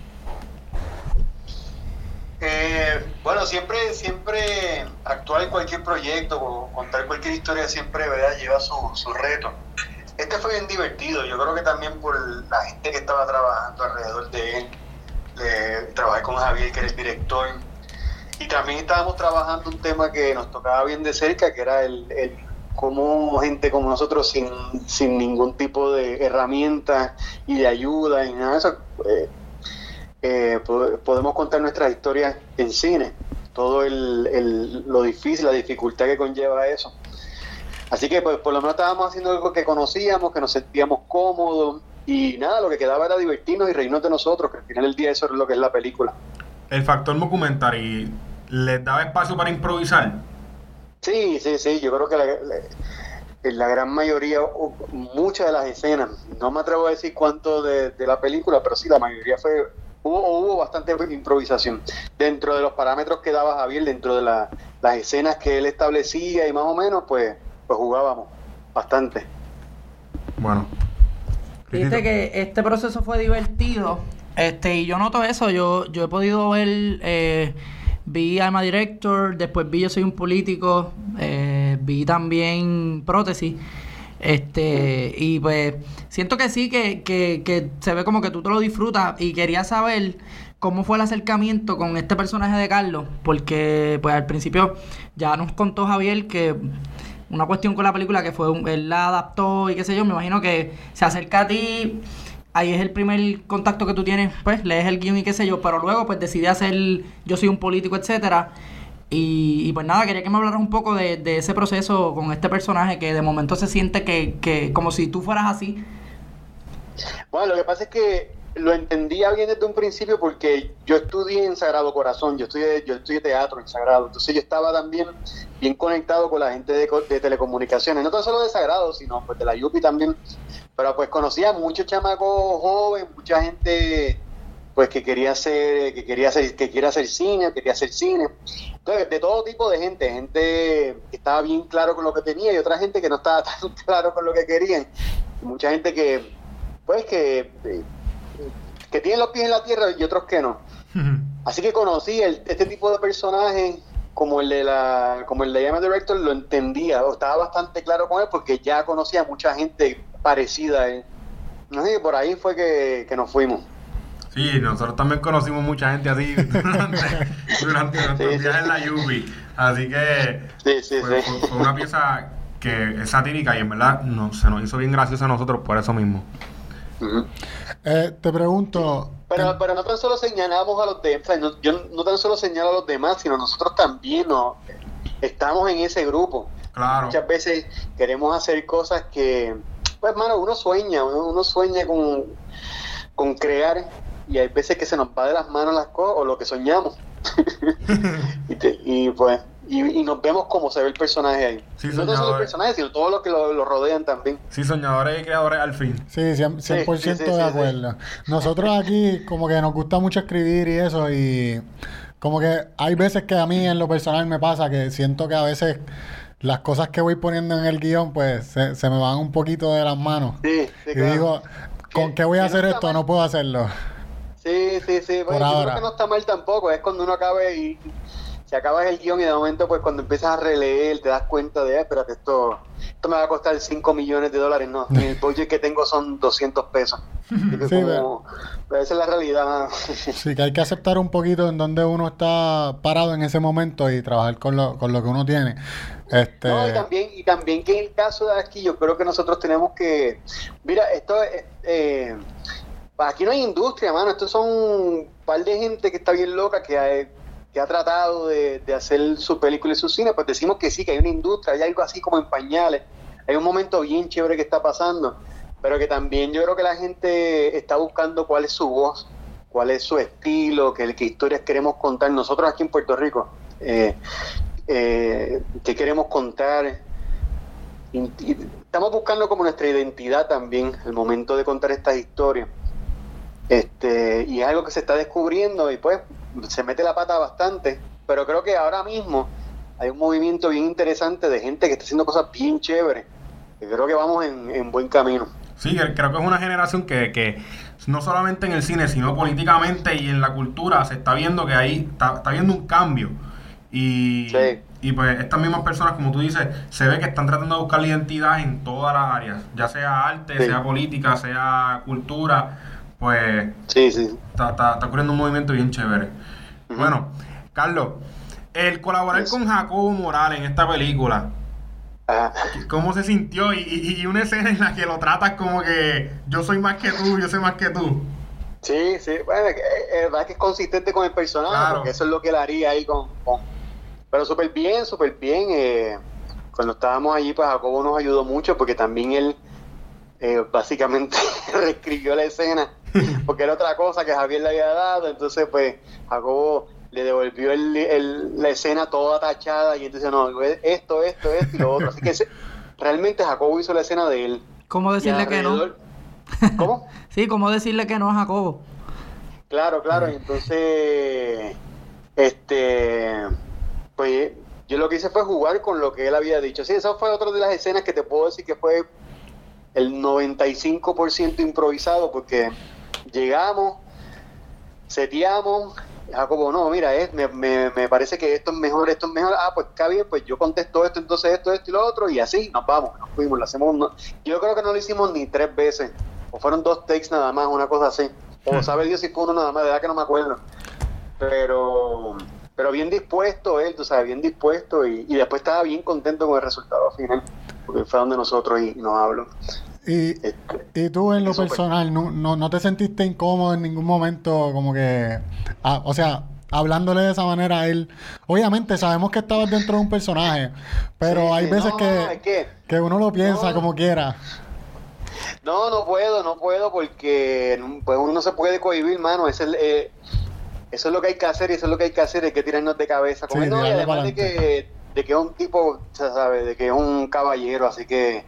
Eh, bueno, siempre, siempre actuar en cualquier proyecto o contar cualquier historia siempre ¿verdad? lleva su, su reto. Este fue bien divertido, yo creo que también por la gente que estaba trabajando alrededor de él. trabajé con Javier, que era el director, y también estábamos trabajando un tema que nos tocaba bien de cerca, que era el cómo gente como nosotros sin, sin ningún tipo de herramientas y de ayuda y nada de eso, eh, eh, podemos contar nuestras historias en cine, todo el, lo difícil, la dificultad que conlleva eso. Así que pues, por lo menos estábamos haciendo algo que conocíamos, que nos sentíamos cómodos y nada, lo que quedaba era divertirnos y reírnos de nosotros, que al final del día eso es lo que es la película. El factor documentary, ¿les daba espacio para improvisar? Sí, sí, sí, yo creo que la, la, gran mayoría, muchas de las escenas, no me atrevo a decir cuánto de, de la película, pero sí, la mayoría fue hubo, hubo bastante improvisación dentro de los parámetros que daba Javier, dentro de las escenas que él establecía y más o menos, pues, pues jugábamos bastante. Bueno. Viste que este proceso fue divertido. Este, y yo noto eso, yo, yo he podido ver, eh, vi Alma Director, después vi Yo Soy un Político, eh, vi también Prótesis. Este, y pues siento que sí, que, que, que se ve como que tú te lo disfrutas y quería saber cómo fue el acercamiento con este personaje de Carlos, porque pues al principio ya nos contó Javier que una cuestión con la película que fue él la adaptó y qué sé yo, me imagino que se acerca a ti, ahí es el primer contacto que tú tienes, pues lees el guion y qué sé yo, pero luego pues decide hacer yo soy un político, etcétera y, pues nada, quería que me hablaras un poco de, ese proceso con este personaje que de momento se siente que, que como si tú fueras así. Bueno, lo que pasa es que lo entendía bien desde un principio porque yo estudié en Sagrado Corazón, yo estudié, yo estudié teatro en Sagrado, entonces yo estaba también bien conectado con la gente de, de telecomunicaciones, no tan solo de Sagrado, sino pues de la Yupi también, pero pues conocía muchos chamacos jóvenes, mucha gente pues que quería hacer, que quería hacer, que quiere hacer cine, quería hacer cine. De todo tipo de gente, gente que estaba bien claro con lo que tenía y otra gente que no estaba tan claro con lo que querían. Mucha gente que, pues, que, que tiene los pies en la tierra y otros que no. Así que conocí este tipo de personajes como el de la, como el de Llama Director, lo entendía, o estaba bastante claro con él porque ya conocía a mucha gente parecida a él. No sé, por ahí fue que, que nos fuimos. Sí, nosotros también conocimos mucha gente así durante, durante nuestro viaje en la Yubi. Así que fue, una pieza que es satírica y en verdad no, se nos hizo bien graciosa a nosotros por eso mismo. Eh, te pregunto. Pero, pero no tan solo señalamos a los demás, no, yo no tan solo señalo a los demás, sino nosotros también no, estamos en ese grupo. Claro. Muchas veces queremos hacer cosas que, pues, hermano, uno sueña, uno, uno sueña con, con crear y hay veces que se nos va de las manos las cosas o lo que soñamos. y, pues y, nos vemos como se ve el personaje ahí. no solo el personaje, sino todos los que lo, rodean también. Sí, soñadores y creadores al fin. Sí, 100%, de acuerdo. Nosotros aquí como que nos gusta mucho escribir y eso y como que hay veces que a mí en lo personal me pasa que siento que a veces las cosas que voy poniendo en el guion pues se, se me van un poquito de las manos. Sí, y digo, ¿con qué voy a hacer esto? No puedo hacerlo. Sí, sí, sí. Pues, yo creo que no está mal tampoco. Es cuando uno acabe y se acaba el guion y de momento, pues cuando empiezas a releer, te das cuenta de, ah, espérate, esto, esto me va a costar 5 millones de dólares. No, el budget que tengo son 200 pesos. Sí, pues, esa es la realidad. sí, que hay que aceptar un poquito en donde uno está parado en ese momento y trabajar con lo, con lo que uno tiene. Este... No, y también, y también que en el caso de aquí, yo creo que nosotros tenemos que. Mira, esto es. Eh, aquí no hay industria, mano. Estos son un par de gente que está bien loca, que ha, que ha tratado de, hacer su película y su cine. Pues decimos que sí, que hay una industria, hay algo así como en pañales. Hay un momento bien chévere que está pasando, pero que también yo creo que la gente está buscando cuál es su voz, cuál es su estilo, qué, historias queremos contar. Nosotros aquí en Puerto Rico, eh, eh, qué queremos contar estamos buscando como nuestra identidad también al momento de contar estas historias. Este, y es algo que se está descubriendo y pues se mete la pata bastante, pero creo que ahora mismo hay un movimiento bien interesante de gente que está haciendo cosas bien chéveres. Y creo que vamos en, en buen camino. Sí, cre- creo que es una generación que, que no solamente en el cine, sino políticamente y en la cultura se está viendo que ahí está, está viendo un cambio. Y, Sí. y pues estas mismas personas, como tú dices, se ve que están tratando de buscar la identidad en todas las áreas, ya sea arte, Sí. sea política, sea cultura, pues Sí, sí. está, está, está ocurriendo un movimiento bien chévere. Bueno, Carlos, el colaborar Yes. con Jacobo Morales en esta película, Ajá. ¿Cómo se sintió? Y, y- y una escena en la que lo tratas como que yo soy más que tú, yo sé más que tú. Sí, sí, bueno, es que- es verdad que es consistente con el personaje, Claro. porque eso es lo que él haría ahí con... con- Pero súper bien, súper bien. eh, cuando estábamos allí, pues Jacobo nos ayudó mucho, porque también él eh, básicamente reescribió la escena, porque era otra cosa que Javier le había dado, entonces pues Jacobo le devolvió el- el- la escena toda tachada, y entonces no, esto, esto, esto y lo otro. Así que se- realmente Jacobo hizo la escena de él. ¿Cómo decirle que no? ¿Cómo? Sí, ¿cómo decirle que no a Jacobo? Claro, claro, y entonces, este, pues yo lo que hice fue jugar con lo que él había dicho. Sí, esa fue otra de las escenas que te puedo decir que fue el 95% improvisado, porque llegamos, seteamos, Jacobo, no, mira, es, me, me, me parece que esto es mejor, esto es mejor, ah, pues está bien, pues yo contesto esto, entonces esto, esto y lo otro, y así nos vamos, nos fuimos, lo hacemos, no- yo creo que no lo hicimos ni tres veces, o fueron dos takes nada más, una cosa así, o sabe Dios si fue uno nada más, de verdad que no me acuerdo, pero pero bien dispuesto él, tú sabes, bien dispuesto, y, y después estaba bien contento con el resultado final, porque fue donde nosotros y, y nos habló. Y, Este, y tú en lo personal, no, no, no te sentiste incómodo en ningún momento, como que, ah, o sea, hablándole de esa manera a él. Obviamente sabemos que estabas dentro de un personaje, pero sí, hay veces no, que, es que- que uno lo piensa como quiera. No, no puedo, no puedo porque pues uno no se puede cohibir, mano. Es el, eh, eso es lo que hay que hacer y eso es lo que hay que hacer, hay que tirarnos de cabeza con Sí, él. No, y tirarle además de que, de que es un tipo, se sabe, de que es un caballero, así que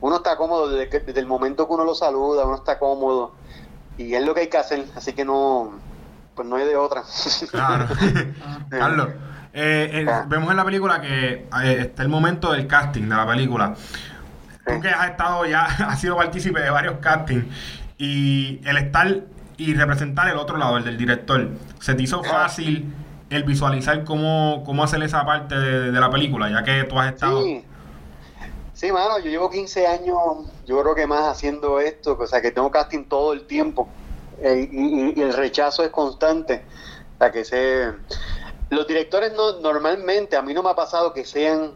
uno está cómodo desde, que- desde el momento que uno lo saluda, uno está cómodo y es lo que hay que hacer, así que no, pues no hay de otra. Claro. Carlos, eh, eh, Ah. vemos en la película que eh, está el momento del casting de la película. Tú que has estado ya, has sido partícipe de varios castings y el estar y representar el otro lado, el del director, ¿se te hizo Ah. fácil el visualizar cómo, cómo hacer esa parte de, de la película, ya que tú has estado... Sí. Sí, mano, yo llevo 15 años, yo creo que más haciendo esto, o sea, que tengo casting todo el tiempo eh, y, y- y el rechazo es constante. O sea, que se... Los directores no, normalmente, a mí no me ha pasado que sean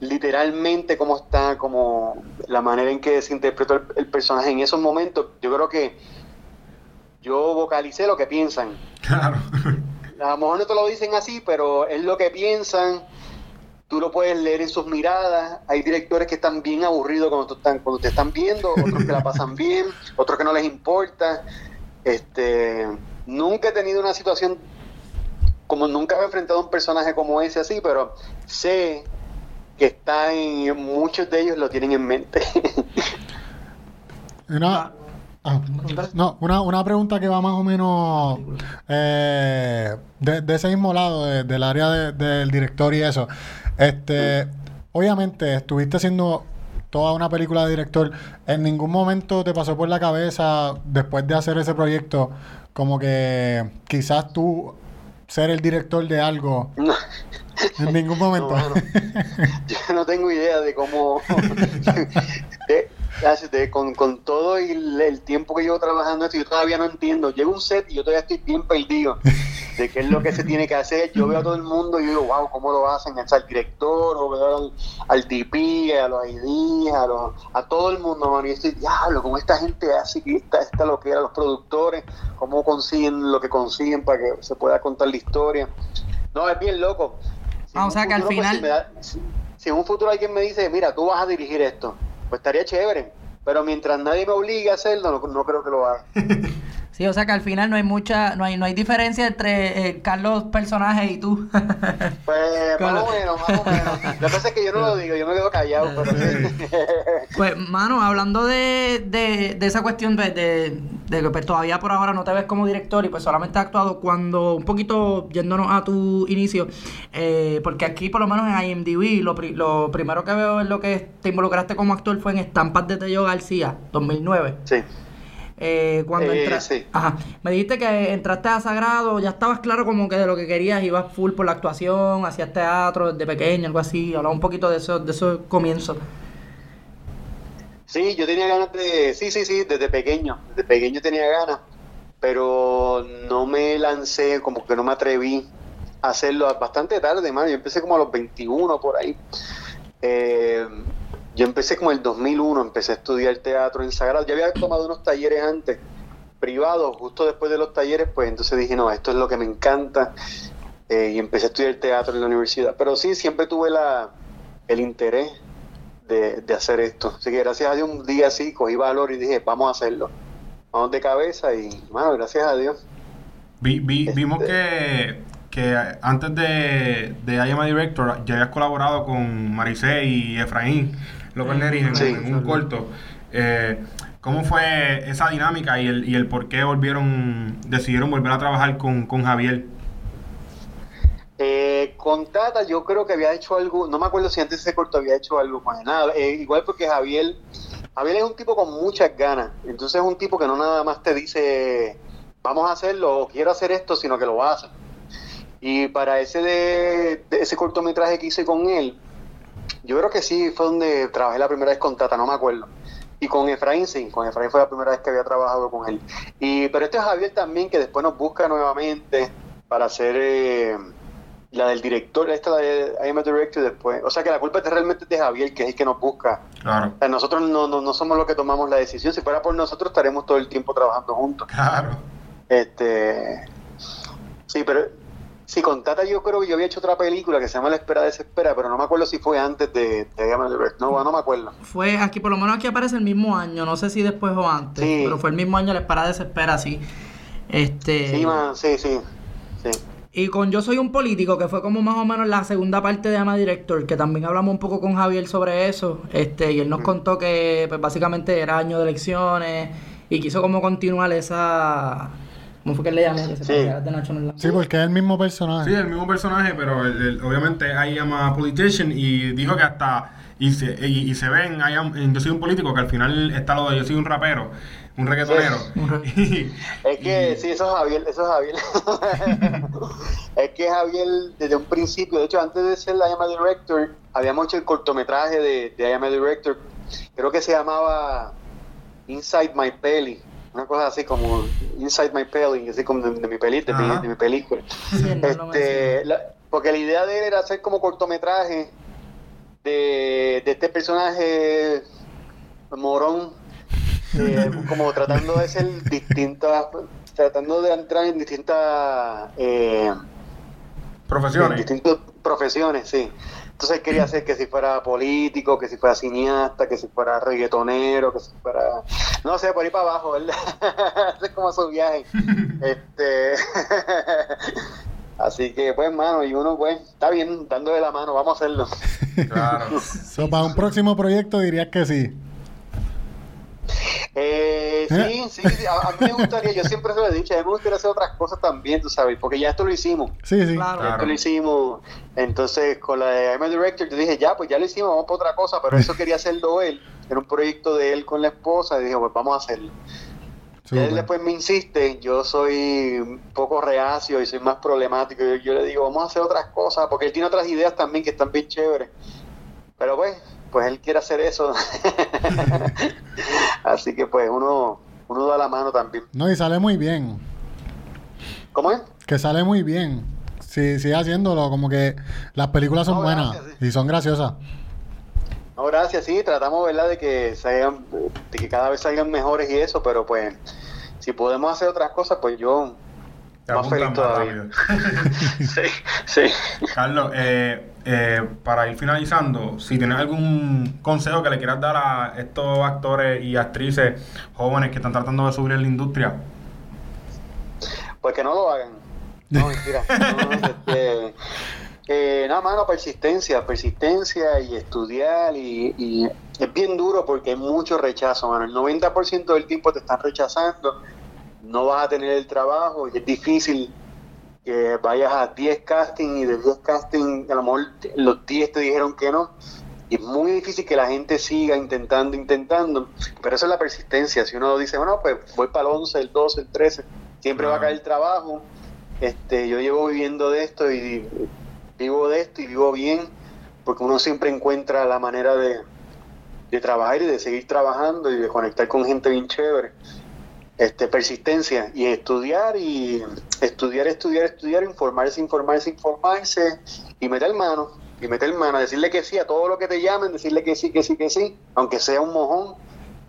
literalmente como está, como la manera en que se interpretó el, el personaje en esos momentos. Yo creo que yo vocalicé lo que piensan. Claro. A lo mejor no te lo dicen así, pero es lo que piensan. Tú lo puedes leer en sus miradas. Hay directores que están bien aburridos cuando, están, cuando te están viendo, otros que la pasan bien, otros que no les importa. Este, nunca he tenido una situación como nunca he enfrentado a un personaje como ese así, pero sé que está en muchos de ellos lo tienen en mente. Una, ah, no, una, una pregunta que va más o menos eh, de, de ese mismo lado, de- del área de- del director y eso. Este, obviamente, estuviste haciendo toda una película de director. ¿En ningún momento te pasó por la cabeza, después de hacer ese proyecto, como que quizás tú ser el director de algo? No. En ningún momento. No. Yo no tengo idea de cómo. de- de- con, con todo el, el tiempo que llevo trabajando esto, yo todavía no entiendo. Llego a un set y yo todavía estoy bien perdido de qué es lo que se tiene que hacer. Yo veo a todo el mundo y digo, wow, ¿cómo lo hacen? Al director, o veo al, al DP, a los IDs, a, los, a todo el mundo, mano. Y estoy, diablo, ¿cómo esta gente hace que esta, esta lo que era los productores? ¿Cómo consiguen lo que consiguen para que se pueda contar la historia? No, es bien loco. Si Ah, o sea que al pues, final- si me da- si, si en un futuro alguien me dice, mira, tú vas a dirigir esto, pues estaría chévere. Pero mientras nadie me obligue a hacerlo, no, no creo que lo haga. Sí, o sea que al final no hay mucha, no hay, no hay diferencia entre eh, Carlos personaje y tú. Pues más o menos, más o menos. Lo que pasa es que yo no lo digo, yo me quedo callado, pero sí. Pues, mano, hablando de, de, de esa cuestión de, de, de que pues, todavía por ahora no te ves como director y pues solamente has actuado cuando, un poquito yéndonos a tu inicio, eh, porque aquí por lo menos en IMDb lo, pri- lo primero que veo es lo que te involucraste como actor fue en Estampas de Tello García, 2009. Sí. Eh, cuando Eh, entraste, sí. ajá, me dijiste que entraste a Sagrado, ya estabas claro como que de lo que querías, ibas full por la actuación, hacías teatro desde pequeño, algo así, hablaba un poquito de eso, de esos comienzos. Sí, yo tenía ganas de, sí, sí, sí, desde pequeño, desde pequeño tenía ganas, pero no me lancé, como que no me atreví a hacerlo bastante tarde, mano. Yo empecé como a los 21 por ahí. Eh, yo empecé como el 2001, empecé a estudiar teatro en Sagrado. Ya había tomado unos talleres antes, privados, justo después de los talleres, pues entonces dije, no, esto es lo que me encanta. eh, y empecé a estudiar teatro en la universidad. Pero sí, siempre tuve la, el interés de, de hacer esto. Así que gracias a Dios un día así cogí valor y dije, vamos a hacerlo. Vamos de cabeza y, bueno, gracias a Dios. Vi- vi- Este- vimos que, que antes de, de I Am a Director ya habías colaborado con Maricé y Efraín López Neris en, Sí. en un corto. Eh, ¿Cómo fue esa dinámica y el, y el por qué volvieron, decidieron volver a trabajar con, con Javier? Eh, con Tata yo creo que había hecho algo, no me acuerdo si antes de ese corto había hecho algo él. Nada, eh, igual porque Javier, Javier es un tipo con muchas ganas, entonces es un tipo que no nada más te dice vamos a hacerlo o quiero hacer esto, sino que lo hace. Y para ese de, de ese cortometraje que hice con él, yo creo que sí fue donde trabajé la primera vez con Tata, no me acuerdo. Y con Efraín sí, con Efraín fue la primera vez que había trabajado con él. Y, pero este es Javier también que después nos busca nuevamente para hacer eh, la del director, esta la de I am a director después. O sea que la culpa es realmente de Javier, que es el que nos busca. Claro, O sea, nosotros no, no, no somos los que tomamos la decisión. Si fuera por nosotros estaremos todo el tiempo trabajando juntos. claro. Este sí, pero sí, con Tata yo creo que yo había hecho otra película que se llama La espera desespera, pero no me acuerdo si fue antes de, de. No, no me acuerdo. Fue aquí, por lo menos aquí aparece el mismo año, no sé si después o antes, Sí. pero fue el mismo año, la espera desespera, sí. Este, Sí, man, sí, sí. sí. y con Yo Soy un Político, que fue como más o menos la segunda parte de Ama Director, que también hablamos un poco con Javier sobre eso, este, y él nos contó que pues, básicamente era año de elecciones y quiso como continuar esa... ¿Cómo fue que él le llamó? Que se Sí. de Nacho Nolan. Sí, porque es el mismo personaje. Sí, el mismo personaje, pero el- el- obviamente I am a politician y dijo que hasta y se, y, y se ve en, I am- en Yo soy un político que al final está lo de Yo soy un rapero, un reggaetonero. Y- Es que y- sí, eso es Javier, eso es Javier. es que Javier, desde un principio, de hecho, antes de ser la I Am a Director, habíamos hecho el cortometraje de, de I Am a Director, creo que se llamaba Inside My Belly, una cosa así como Inside My Belly, así como de, de mi, peli, de, mi, de mi película. Sí, él no Este, la- porque la idea de él era hacer como cortometraje de, de este personaje morón, eh, como tratando de ser distintas, tratando de entrar en distintas, eh, en profesiones. distintas profesiones, sí. Entonces él quería hacer que si fuera político, que si fuera cineasta, que si fuera reggaetonero, que si fuera... No sé, por ahí para abajo, ¿verdad? Ese es como su viaje. este... Así que, pues, mano, y uno, pues, está bien, dándole la mano, vamos a hacerlo. Claro. So, para un próximo proyecto dirías que sí. Eh, sí, sí, sí, a, a mí me gustaría, yo siempre se lo he dicho, a mí me gustaría hacer otras cosas también, tú sabes, porque ya esto lo hicimos. Sí, sí. Claro. Claro. Esto lo hicimos. Entonces, con la de I'm a Director, yo dije, ya, pues ya lo hicimos, vamos para otra cosa, pero eso quería hacerlo él. Era un proyecto de él con la esposa, y dije, pues vamos a hacerlo. Y Súper. él después me insiste, yo soy un poco reacio y soy más problemático. Yo, yo le digo, vamos a hacer otras cosas, porque él tiene otras ideas también que están bien chéveres. Pero pues, pues él quiere hacer eso. Así que pues uno, uno da la mano también. No, y sale muy bien. ¿Cómo es? Que sale muy bien. Sí, sigue haciéndolo. Como que las películas son No, buenas gracias, sí. y son graciosas. No, gracias, sí, tratamos, ¿verdad?, de que salgan, de que cada vez salgan mejores y eso, pero pues, si podemos hacer otras cosas, pues yo Te más feliz más todavía. sí, sí. Carlos, eh, eh, para ir finalizando, si tienes algún consejo que le quieras dar a estos actores y actrices jóvenes que están tratando de subir en la industria. pues que no lo hagan. No, mentira. No, este, eh, nada, mano, persistencia, persistencia y estudiar y, y es bien duro porque hay mucho rechazo, mano. El 90% del tiempo te están rechazando, no vas a tener el trabajo y es difícil que vayas a 10 castings y de 10 castings a lo mejor los 10 te dijeron que no. Y es muy difícil que la gente siga intentando, intentando. Pero eso es la persistencia. Si uno dice, bueno, pues voy para el 11, el 12, el 13, siempre va a caer el trabajo. Este, yo llevo viviendo de esto y vivo de esto y vivo bien, porque uno siempre encuentra la manera de, de trabajar y de seguir trabajando y de conectar con gente bien chévere este, persistencia y estudiar y estudiar, estudiar, estudiar, informarse, informarse, informarse y meter mano, y meter mano, decirle que sí a todo lo que te llamen, decirle que sí, que sí, que sí, aunque sea un mojón,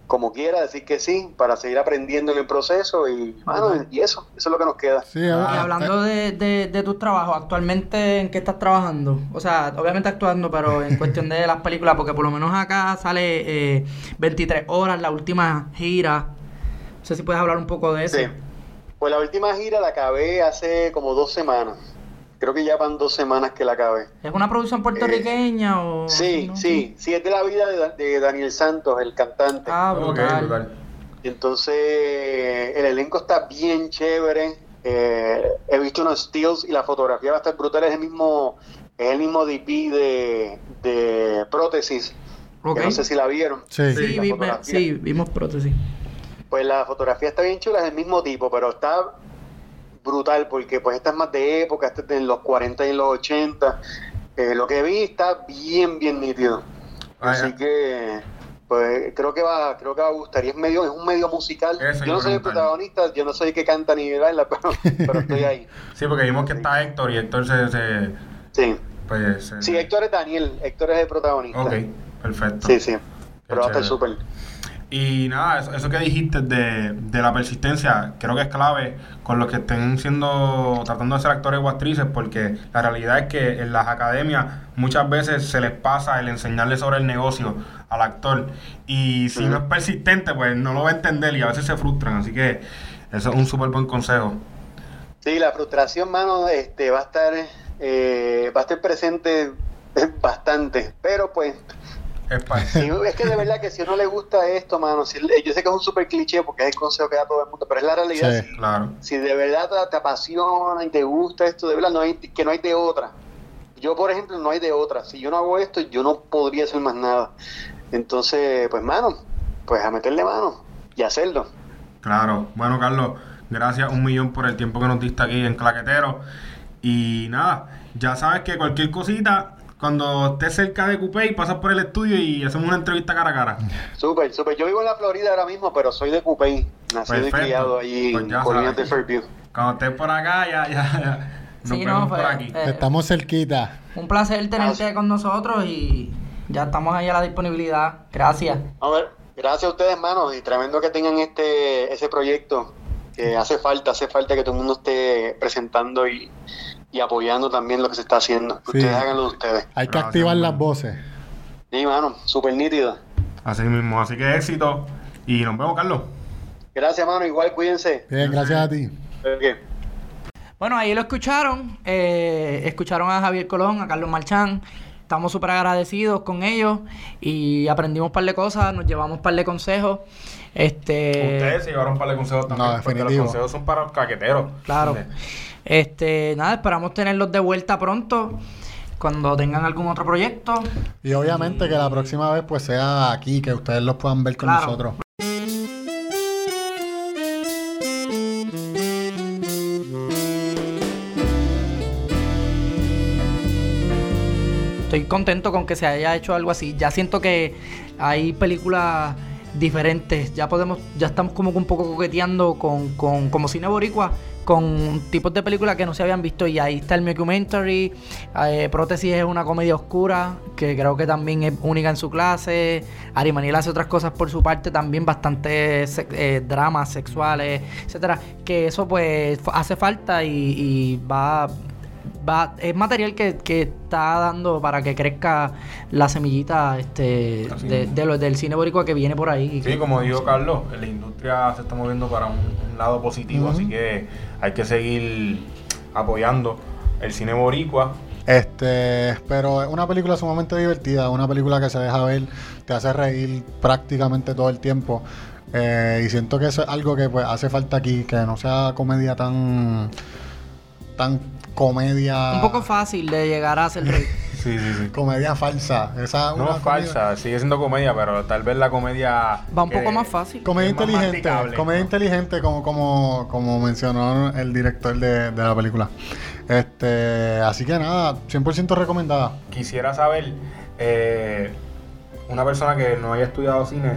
como quiera, decir que sí, para seguir aprendiendo en el proceso y, mano, y eso, eso es lo que nos queda. Sí, Y ah, hablando de, de, de tus trabajos, ¿actualmente en qué estás trabajando? O sea, obviamente actuando, pero en cuestión de las películas, porque por lo menos acá sale eh, 23 horas, la última gira. No sé si puedes hablar un poco de eso. Sí. Pues la última gira la acabé hace como dos semanas. Creo que ya van dos semanas que la acabé. ¿Es una producción puertorriqueña o...? Eh, Sí, no? sí, sí, es de la vida de, Da- de Daniel Santos, el cantante. Ah, Ok, brutal. brutal. Y Entonces, el elenco está bien chévere. Eh, he visto unos stills y la fotografía va a estar brutal. Es el mismo, es el mismo DP de, de prótesis. que Ok. no sé si la vieron. sí. Sí, la vi- sí, vimos prótesis. Pues la fotografía está bien chula, es el mismo tipo, pero está brutal porque pues esta es más de época, esta es de los 40 y los 80. Eh, lo que vi está bien, bien nítido. Ah, Así ya. que pues creo que va, creo que va a gustar. Y es medio, es un medio musical. Eso yo no soy el protagonista, yo no soy el que canta ni baila, pero, pero estoy ahí. Sí, porque vimos que está Héctor y se. se Sí. pues, Sí, Héctor es Daniel, Héctor es el protagonista. Ok, perfecto. Sí, sí. Pero va a estar súper. Y nada, eso, eso que dijiste de, de la persistencia, creo que es clave con los que estén siendo, tratando de ser actores o actrices, porque la realidad es que en las academias muchas veces se les pasa el enseñarle sobre el negocio al actor. Y si no es persistente, pues no lo va a entender y a veces se frustran. Así que eso es un súper buen consejo. Sí, la frustración, mano, este, va a estar, eh, va a estar presente bastante, pero pues, Si- es que de verdad que si a uno le gusta esto, mano, si- yo sé que es un super cliché porque es el consejo que da todo el mundo, pero es la realidad. Sí. Claro. Si de verdad te, te apasiona y te gusta esto, de verdad, no hay, que no hay de otra. Yo, por ejemplo, no hay de otra. Si yo no hago esto, yo no podría hacer más nada. Entonces, pues, mano, pues a meterle mano y hacerlo. Claro. Bueno, Carlos, gracias un millón por el tiempo que nos diste aquí en Claquetero. Y nada, ya sabes que cualquier cosita, cuando estés cerca de Coupé, pasas por el estudio y hacemos una entrevista cara a cara. Súper, súper. Yo vivo en la Florida ahora mismo, pero soy de Coupey. Nacido Perfecto. y criado allí Pues en Colinas de. Fairview. Cuando estés por acá, ya, ya, ya. Nos Sí, vemos no, por pues, aquí. eh, Estamos cerquita. Un placer tenerte con nosotros y ya estamos ahí a la disponibilidad. Gracias. A ver, gracias a ustedes, hermanos, y tremendo que tengan este ese proyecto que hace falta, hace falta que todo el mundo esté presentando y, y apoyando también lo que se está haciendo. Sí. Ustedes háganlo de ustedes. Hay que Gracias, activar man. las voces. Sí, mano, súper nítido. Así mismo. Así que éxito. Y nos vemos, Carlos. Gracias, mano, igual cuídense. Bien, gracias a ti. Bueno, ahí lo escucharon. eh, escucharon a Javier Colón, a Carlos Marchán. Estamos súper agradecidos con ellos y aprendimos un par de cosas, nos llevamos un par de consejos. Este, Ustedes se llevaron un par de consejos también. No, porque definitivo. los consejos son para los caqueteros. Claro. Este, nada, esperamos tenerlos de vuelta pronto cuando tengan algún otro proyecto. Y obviamente que la próxima vez pues sea aquí, que ustedes los puedan ver con Claro. nosotros. Estoy contento con que se haya hecho algo así. Ya siento que hay películas diferentes. Ya podemos, ya estamos como que un poco coqueteando con, con como cine boricua, con tipos de películas que no se habían visto. Y ahí está el documentary. Eh, Prótesis es una comedia oscura, que creo que también es única en su clase. Ari Maniel hace otras cosas por su parte, también bastante eh, dramas sexuales, etcétera. Que eso pues hace falta y, y va va, es material que, que está dando para que crezca la semillita este, de, lo- del cine boricua que viene por ahí. y que- Sí, como dijo Carlos, la industria se está moviendo para un, un lado positivo, así que hay que seguir apoyando el cine boricua. Este, pero es una película sumamente divertida, una película que se deja ver, te hace reír prácticamente todo el tiempo. Eh, y siento que eso es algo que pues hace falta aquí, que no sea comedia tan tan comedia Un poco fácil de llegar a ser rey. Sí, sí, sí. comedia falsa. Esa No una es falsa, sigue siendo comedia, pero tal vez la comedia... Va un poco más fácil. Comedia inteligente, comedia ¿no? inteligente como, como, como mencionó el director de, de la película. Este, así que nada, 100% recomendada. Quisiera saber, eh, una persona que no haya estudiado cine,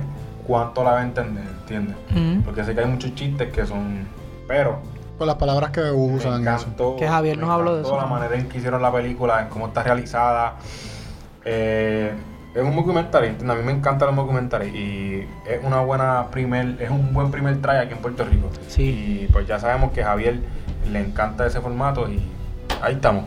cuánto la va a entender, ¿entiendes? Ujú. Porque sé que hay muchos chistes que son... Pero Por las palabras que me usan eso. encantó, Que Javier me nos habló de eso. la manera en que hicieron la película, en cómo está realizada. Eh, es un documental, ¿entiendes? A mí me encantan los documentales y es una buena primer, es un buen primer try aquí en Puerto Rico. Sí. Y pues ya sabemos que a Javier le encanta ese formato y ahí estamos.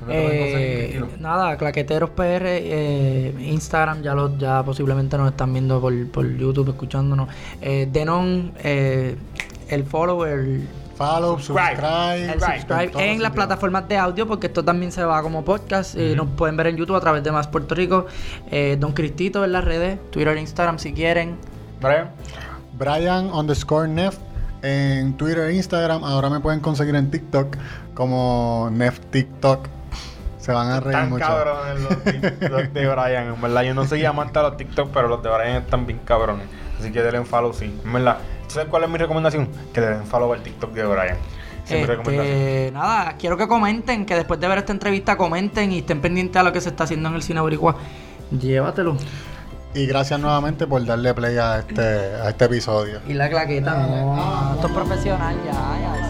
¿Dónde te pueden conseguir, Eh, nada, Claqueteros PR, eh, Instagram, ya lo, ya posiblemente nos están viendo por, por YouTube, escuchándonos. Eh, denon eh, el follow, el, Follow, Subscribe. subscribe, el subscribe en los las plataformas de audio, porque esto también se va como podcast. eh, nos pueden ver en YouTube a través de Más Puerto Rico. Eh, Don Cristito en las redes, Twitter, Instagram si quieren. Brian, Brian underscore Nef en Twitter e Instagram. Ahora me pueden conseguir en TikTok como Nef TikTok. Se van a reír Tan mucho. cabrones los TikTok de Brian. En verdad, yo no soy amante a los TikTok, pero los de Brian están bien cabrones. Así que denle un follow, sí. En verdad, ¿sabes cuál es mi recomendación? Que le den follow al TikTok de Brian. Esa es mi recomendación. Este, nada, quiero que comenten, que después de ver esta entrevista comenten y estén pendientes a lo que se está haciendo en el cine boricua. Llévatelo. Y gracias nuevamente por darle play a este, a este episodio. Y la claqueta, no, esto es profesional ya.